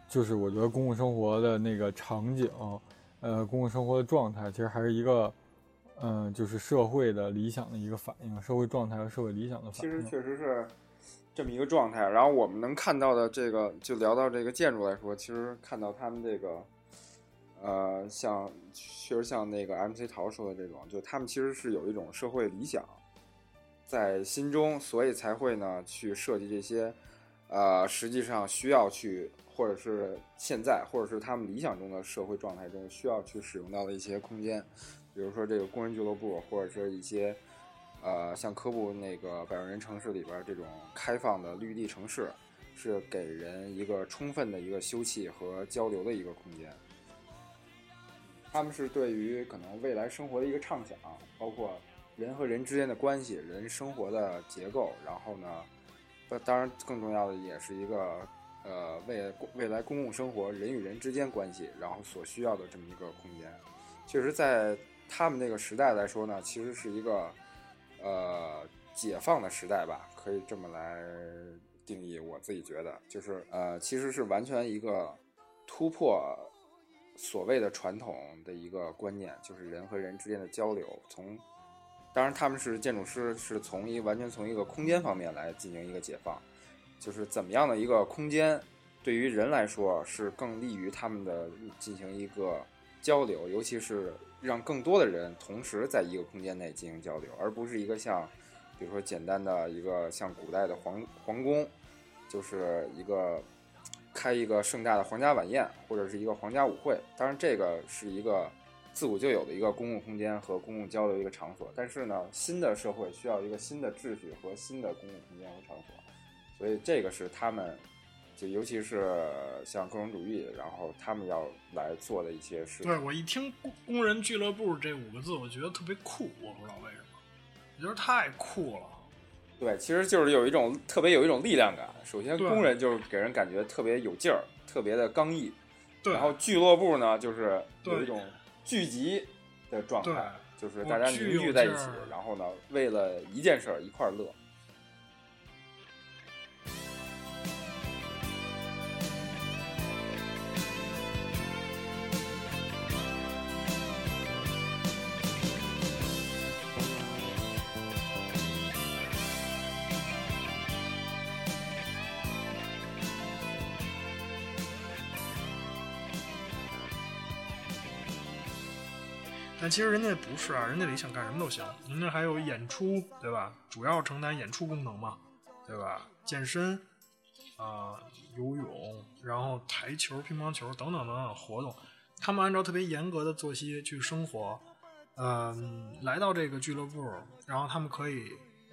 就是我觉得公共生活的那个场景，呃，公共生活的状态，其实还是一个。嗯，就是社会的理想的一个反应，社会状态和社会理想的反应。其实确实是这么一个状态。然后我们能看到的这个，就聊到这个建筑来说，其实看到他们这个，呃，像确实像那个 MC 桃说的这种，就他们其实是有一种社会理想在心中，所以才会呢去设计这些，呃，实际上需要去，或者是现在，或者是他们理想中的社会状态中需要去使用到的一些空间。比如说这个工人俱乐部，或者是一些，呃，像科布那个百万人城市里边这种开放的绿地城市，是给人一个充分的一个休憩和交流的一个空间。他们是对于可能未来生活的一个畅想，包括人和人之间的关系、人生活的结构，然后呢，当然更重要的也是一个，呃，未未来公共生活人与人之间关系，然后所需要的这么一个空间。确实，在他们那个时代来说呢，其实是一个，呃，解放的时代吧，可以这么来定义。我自己觉得，就是呃，其实是完全一个突破所谓的传统的一个观念，就是人和人之间的交流。从当然，他们是建筑师，是从一完全从一个空间方面来进行一个解放，就是怎么样的一个空间，对于人来说是更利于他们的进行一个。交流，尤其是让更多的人同时在一个空间内进行交流，而不是一个像，比如说简单的一个像古代的皇皇宫，就是一个开一个盛大的皇家晚宴，或者是一个皇家舞会。当然，这个是一个自古就有的一个公共空间和公共交流一个场所。但是呢，新的社会需要一个新的秩序和新的公共空间和场所，所以这个是他们。就尤其是像个人主义，然后他们要来做的一些事。对我一听“工工人俱乐部”这五个字，我觉得特别酷，我不知道为什么，我觉得太酷了。对，其实就是有一种特别有一种力量感。首先，工人就是给人感觉特别有劲儿，特别的刚毅。对。然后俱乐部呢，就是有一种聚集的状态，就是大家凝聚在一起，然后呢，为了一件事儿一块儿乐。其实人家不是啊，人家里想干什么都行，人家还有演出，对吧？主要承担演出功能嘛，对吧？健身啊、游泳，然后台球、乒乓球等等等等活动，他们按照特别严格的作息去生活。嗯，来到这个俱乐部，然后他们可以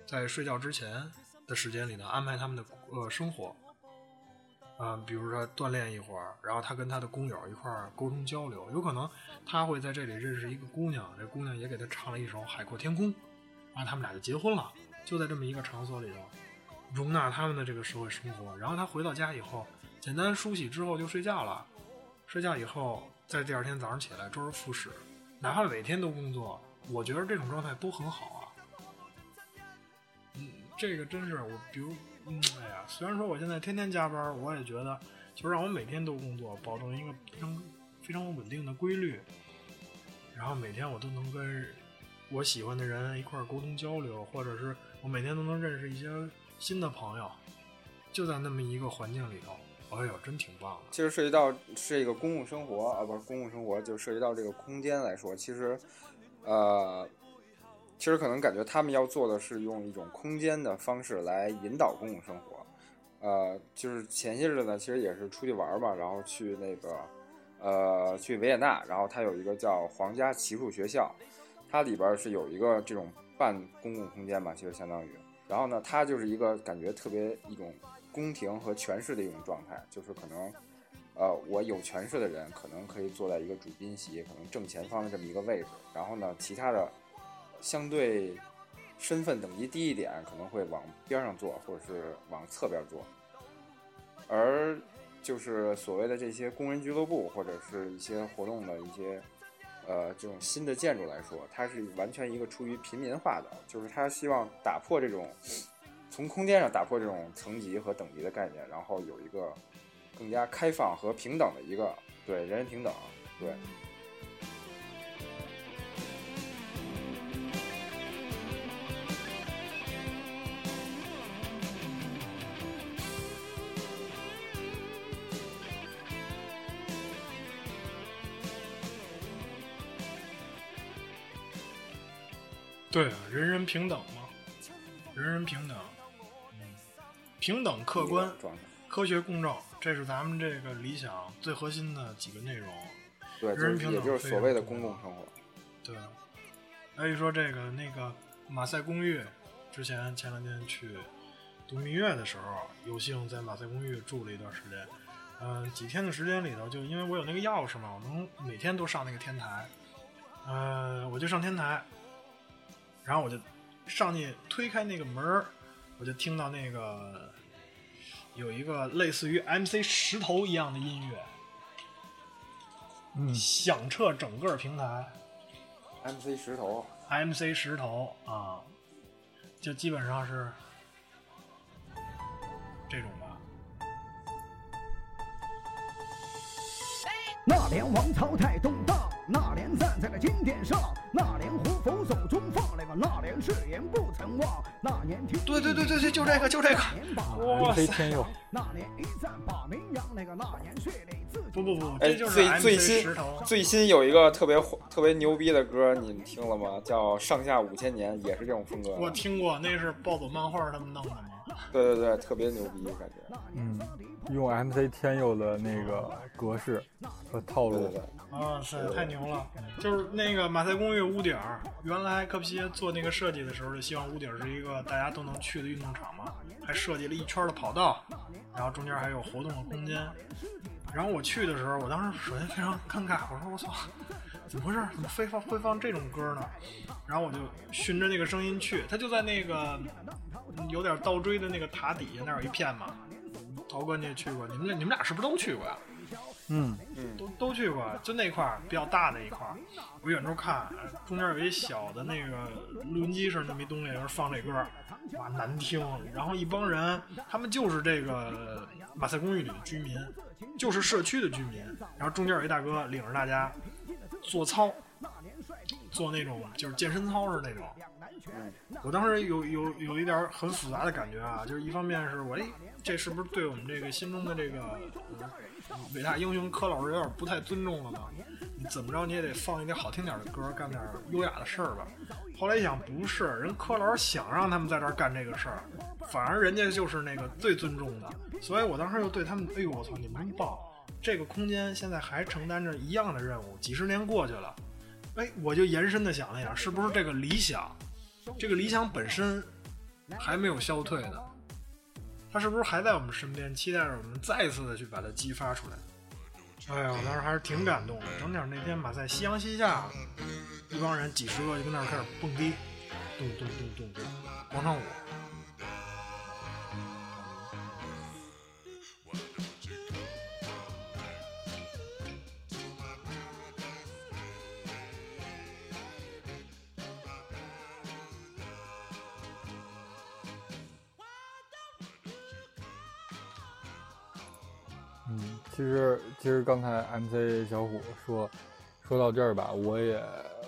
在睡觉之前的时间里呢，安排他们的呃生活。嗯，比如说锻炼一会儿，然后他跟他的工友一块儿沟通交流，有可能他会在这里认识一个姑娘，这姑娘也给他唱了一首《海阔天空》，然后他们俩就结婚了，就在这么一个场所里头，容纳他们的这个社会生活。然后他回到家以后，简单梳洗之后就睡觉了，睡觉以后在第二天早上起来周而复始，哪怕每天都工作，我觉得这种状态都很好啊。嗯，这个真是我，比如。嗯，哎呀，虽然说我现在天天加班，我也觉得，就让我每天都工作，保证一个非常非常稳定的规律，然后每天我都能跟我喜欢的人一块沟通交流，或者是我每天都能认识一些新的朋友，就在那么一个环境里头，哎呦，真挺棒的。其实涉及到是一个公共生活啊，不是公共生活，就涉及到这个空间来说，其实，呃，其实可能感觉他们要做的是用一种空间的方式来引导公共生活。呃，就是前些日子呢，其实也是出去玩嘛，然后去那个，呃，去维也纳，然后它有一个叫皇家骑术学校，它里边是有一个这种半公共空间吧，其实相当于，然后呢，它就是一个感觉特别一种宫廷和权势的一种状态，就是可能，呃，我有权势的人可能可以坐在一个主宾席，可能正前方的这么一个位置，然后呢，其他的相对身份等级低一点，可能会往边上坐，或者是往侧边坐。而就是所谓的这些工人俱乐部或者是一些活动的一些呃这种新的建筑来说，它是完全一个出于平民化的，就是它希望打破这种从空间上打破这种层级和等级的概念，然后有一个更加开放和平等的一个对人人平等，对。对啊，人人平等嘛，人人平等，嗯，平等、客观、科学、公正，这是咱们这个理想最核心的几个内容。对，人人平等就是所谓的公共生活。对，还有说这个那个马赛公寓，之前前两天去度蜜月的时候，有幸在马赛公寓住了一段时间。嗯、几天的时间里头，就因为我有那个钥匙嘛，我能每天都上那个天台。呃，我就上天台，然后我就上去推开那个门儿，我就听到那个有一个类似于 MC 石头一样的音乐，嗯，响彻整个平台。MC 石头，MC 石头啊，就基本上是这种吧。那年王朝太动荡，那年站在了金殿上，那年胡佛手中放那个，那年誓言不曾忘，那年听对对对对对就这个就这个那年把哇塞天佑，那年一战把名扬，那个那年血泪自不不不，哎最最新。最新有一个特别火特别牛逼的歌，你们听了吗？叫《上下五千年》，也是这种风格的。我听过，那是暴走漫画他们弄的吗？对对对，特别牛逼，感觉。嗯，用 MC 天佑的那个格式和套路对对，对，哇塞，太牛了！就是那个马赛公寓屋顶儿，原来科皮做那个设计的时候，就希望屋顶是一个大家都能去的运动场嘛，还设计了一圈的跑道，然后中间还有活动的空间。然后我去的时候，我当时首先非常尴尬，我说我操，怎么回事？怎么非放会放这种歌呢？然后我就循着那个声音去，它就在那个有点倒锥的那个塔底下那儿有一片嘛。陶哥你也去过，你们俩你们俩是不是都去过呀？嗯，都都去过，就那块儿比较大的一块儿。我远处看，中间有一小的那个录音机似的那么一东西，然后放这歌儿，哇，难听。然后一帮人，他们就是这个马赛公寓里的居民，就是社区的居民。然后中间有一大哥领着大家做操，做那种就是健身操似的那种。我当时有有有一点很复杂的感觉啊，就是一方面是我哎，这是不是对我们这个心中的这个、伟大英雄柯老师有点不太尊重了呢？你怎么着你也得放一点好听点的歌，干点优雅的事儿吧。后来一想，不是，人柯老师想让他们在这儿干这个事儿，反而人家就是那个最尊重的。所以我当时又对他们，哎呦我操，你们真棒！这个空间现在还承担着一样的任务，几十年过去了，哎，我就延伸的想了想，是不是这个理想，这个理想本身还没有消退呢？他是不是还在我们身边，期待着我们再一次的去把它激发出来？哎呀，我当时还是挺感动的。整点那天马赛夕阳西下，一帮人几十个就跟那儿开始蹦迪，咚咚咚咚咚，广场舞。其实其实刚才 MC 小虎说说到这儿吧，我也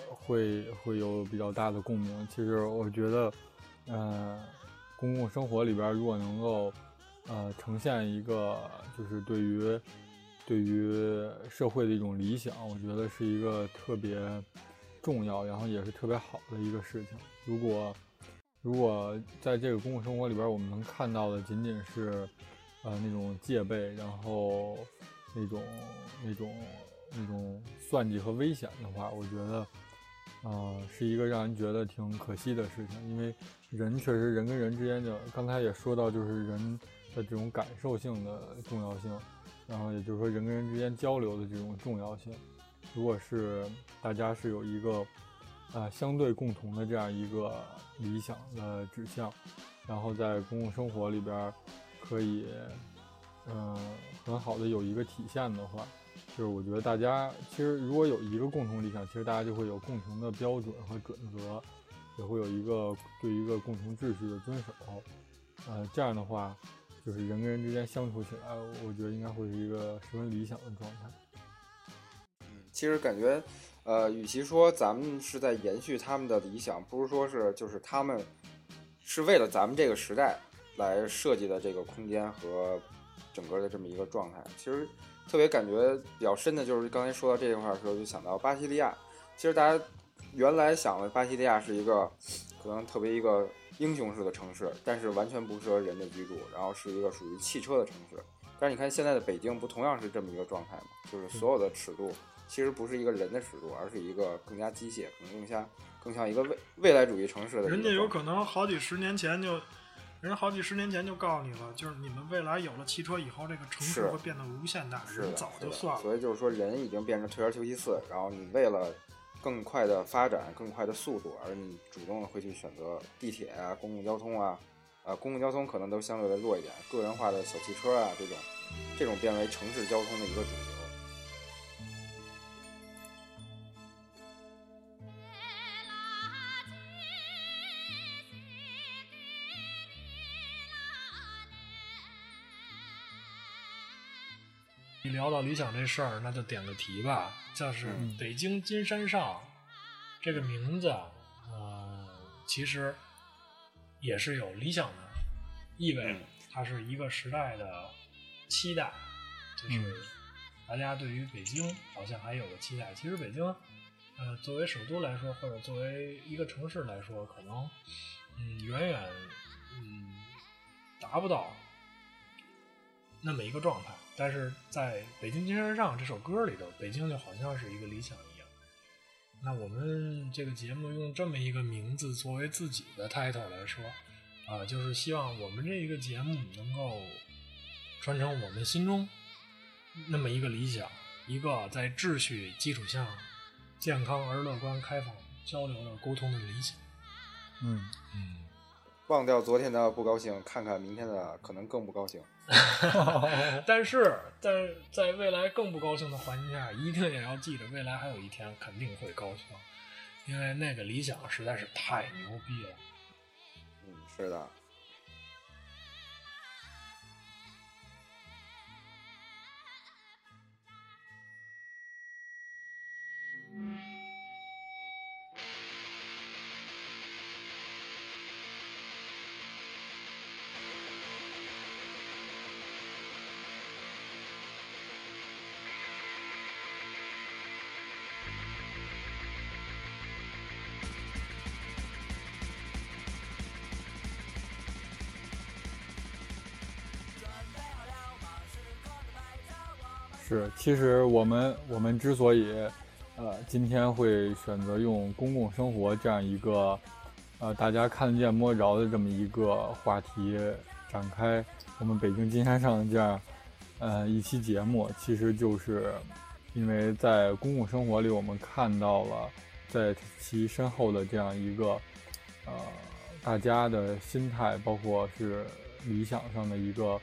会会有比较大的共鸣。其实我觉得，呃，公共生活里边如果能够呃呈现一个就是对于对于社会的一种理想，我觉得是一个特别重要，然后也是特别好的一个事情。如果如果在这个公共生活里边，我们能看到的仅仅是呃那种戒备，然后那种那种那种算计和危险的话，我觉得。啊，是一个让人觉得挺可惜的事情，因为人确实人跟人之间的，刚才也说到，就是人的这种感受性的重要性，然后也就是说人跟人之间交流的这种重要性。如果是大家是有一个啊相对共同的这样一个理想的指向，然后在公共生活里边可以嗯很好的有一个体现的话。就是我觉得大家其实如果有一个共同理想，其实大家就会有共同的标准和准则，也会有一个对一个共同秩序的遵守。呃，这样的话，就是人跟人之间相处起来，我觉得应该会是一个十分理想的状态。嗯，其实感觉，呃，与其说咱们是在延续他们的理想，不如说是就是他们是为了咱们这个时代来设计的这个空间和整个的这么一个状态。其实。特别感觉比较深的就是刚才说到这一块的时候，就想到巴西利亚。其实大家原来想的巴西利亚是一个可能特别一个英雄式的城市，但是完全不适合人的居住，然后是一个属于汽车的城市。但是你看现在的北京，不同样是这么一个状态吗？就是所有的尺度其实不是一个人的尺度，而是一个更加机械，可能更加更像一个未未来主义城市的。人家有可能好几十年前就。人好几十年前就告诉你了，就是你们未来有了汽车以后，这个城市会变得无限大。人早就算了。所以就是说，人已经变成退而求其次，然后你为了更快的发展、更快的速度，而你主动的会去选择地铁啊、公共交通啊，呃，公共交通可能都相对的弱一点，个人化的小汽车啊这种，这种变为城市交通的一个主流。聊到理想这事儿，那就点个题吧，就是北京金山上这个名字，呃，其实也是有理想的意味。它是一个时代的期待，就是大家对于北京好像还有个期待。其实北京，呃，作为首都来说，或者作为一个城市来说，可能嗯，远远嗯达不到那么一个状态。但是在北京金山上这首歌里头，北京就好像是一个理想一样。那我们这个节目用这么一个名字作为自己的 title 来说，啊，就是希望我们这一个节目能够传承我们心中那么一个理想，一个在秩序基础下健康而乐观、开放交流的沟通的理想。嗯嗯。忘掉昨天的不高兴，看看明天的可能更不高兴。但是，在在未来更不高兴的环境下，一定也要记着，未来还有一天肯定会高兴，因为那个理想实在是太牛逼了。嗯，是的。是，其实我们我们之所以，呃，今天会选择用公共生活这样一个，呃，大家看得见摸着的这么一个话题展开我们北京金山上的这样，呃，一期节目，其实就是因为在公共生活里，我们看到了在其身后的这样一个，呃，大家的心态，包括是理想上的一个。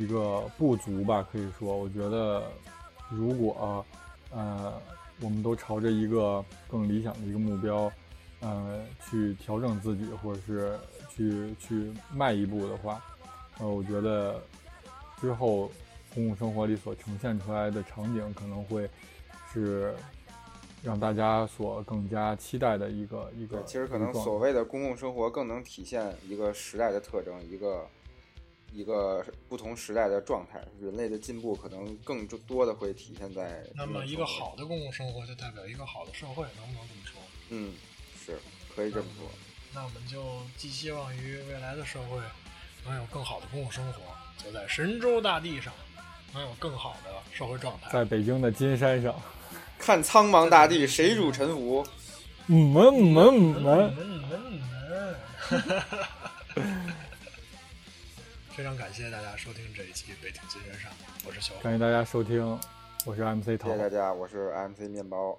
一个不足吧，可以说，我觉得，如果，呃，我们都朝着一个更理想的一个目标，呃，去调整自己，或者是去去迈一步的话，呃，我觉得之后公共生活里所呈现出来的场景，可能会是让大家所更加期待的一个一个。其实，可能所谓的公共生活更能体现一个时代的特征，一个。一个不同时代的状态，人类的进步可能更多的会体现在。那么，一个好的公共生活就代表一个好的社会，能不能这么说？嗯，是可以这么说。那我们就寄希望于未来的社会能有更好的公共生活，就在神州大地上能有更好的社会状态。在北京的金山上，看苍茫大地，谁主沉浮？嗯嗯嗯嗯嗯们们。非常感谢大家收听这一期《北京金山上》，我是小。感谢大家收听，我是 MC 涛。谢谢大家，我是 MC 面包。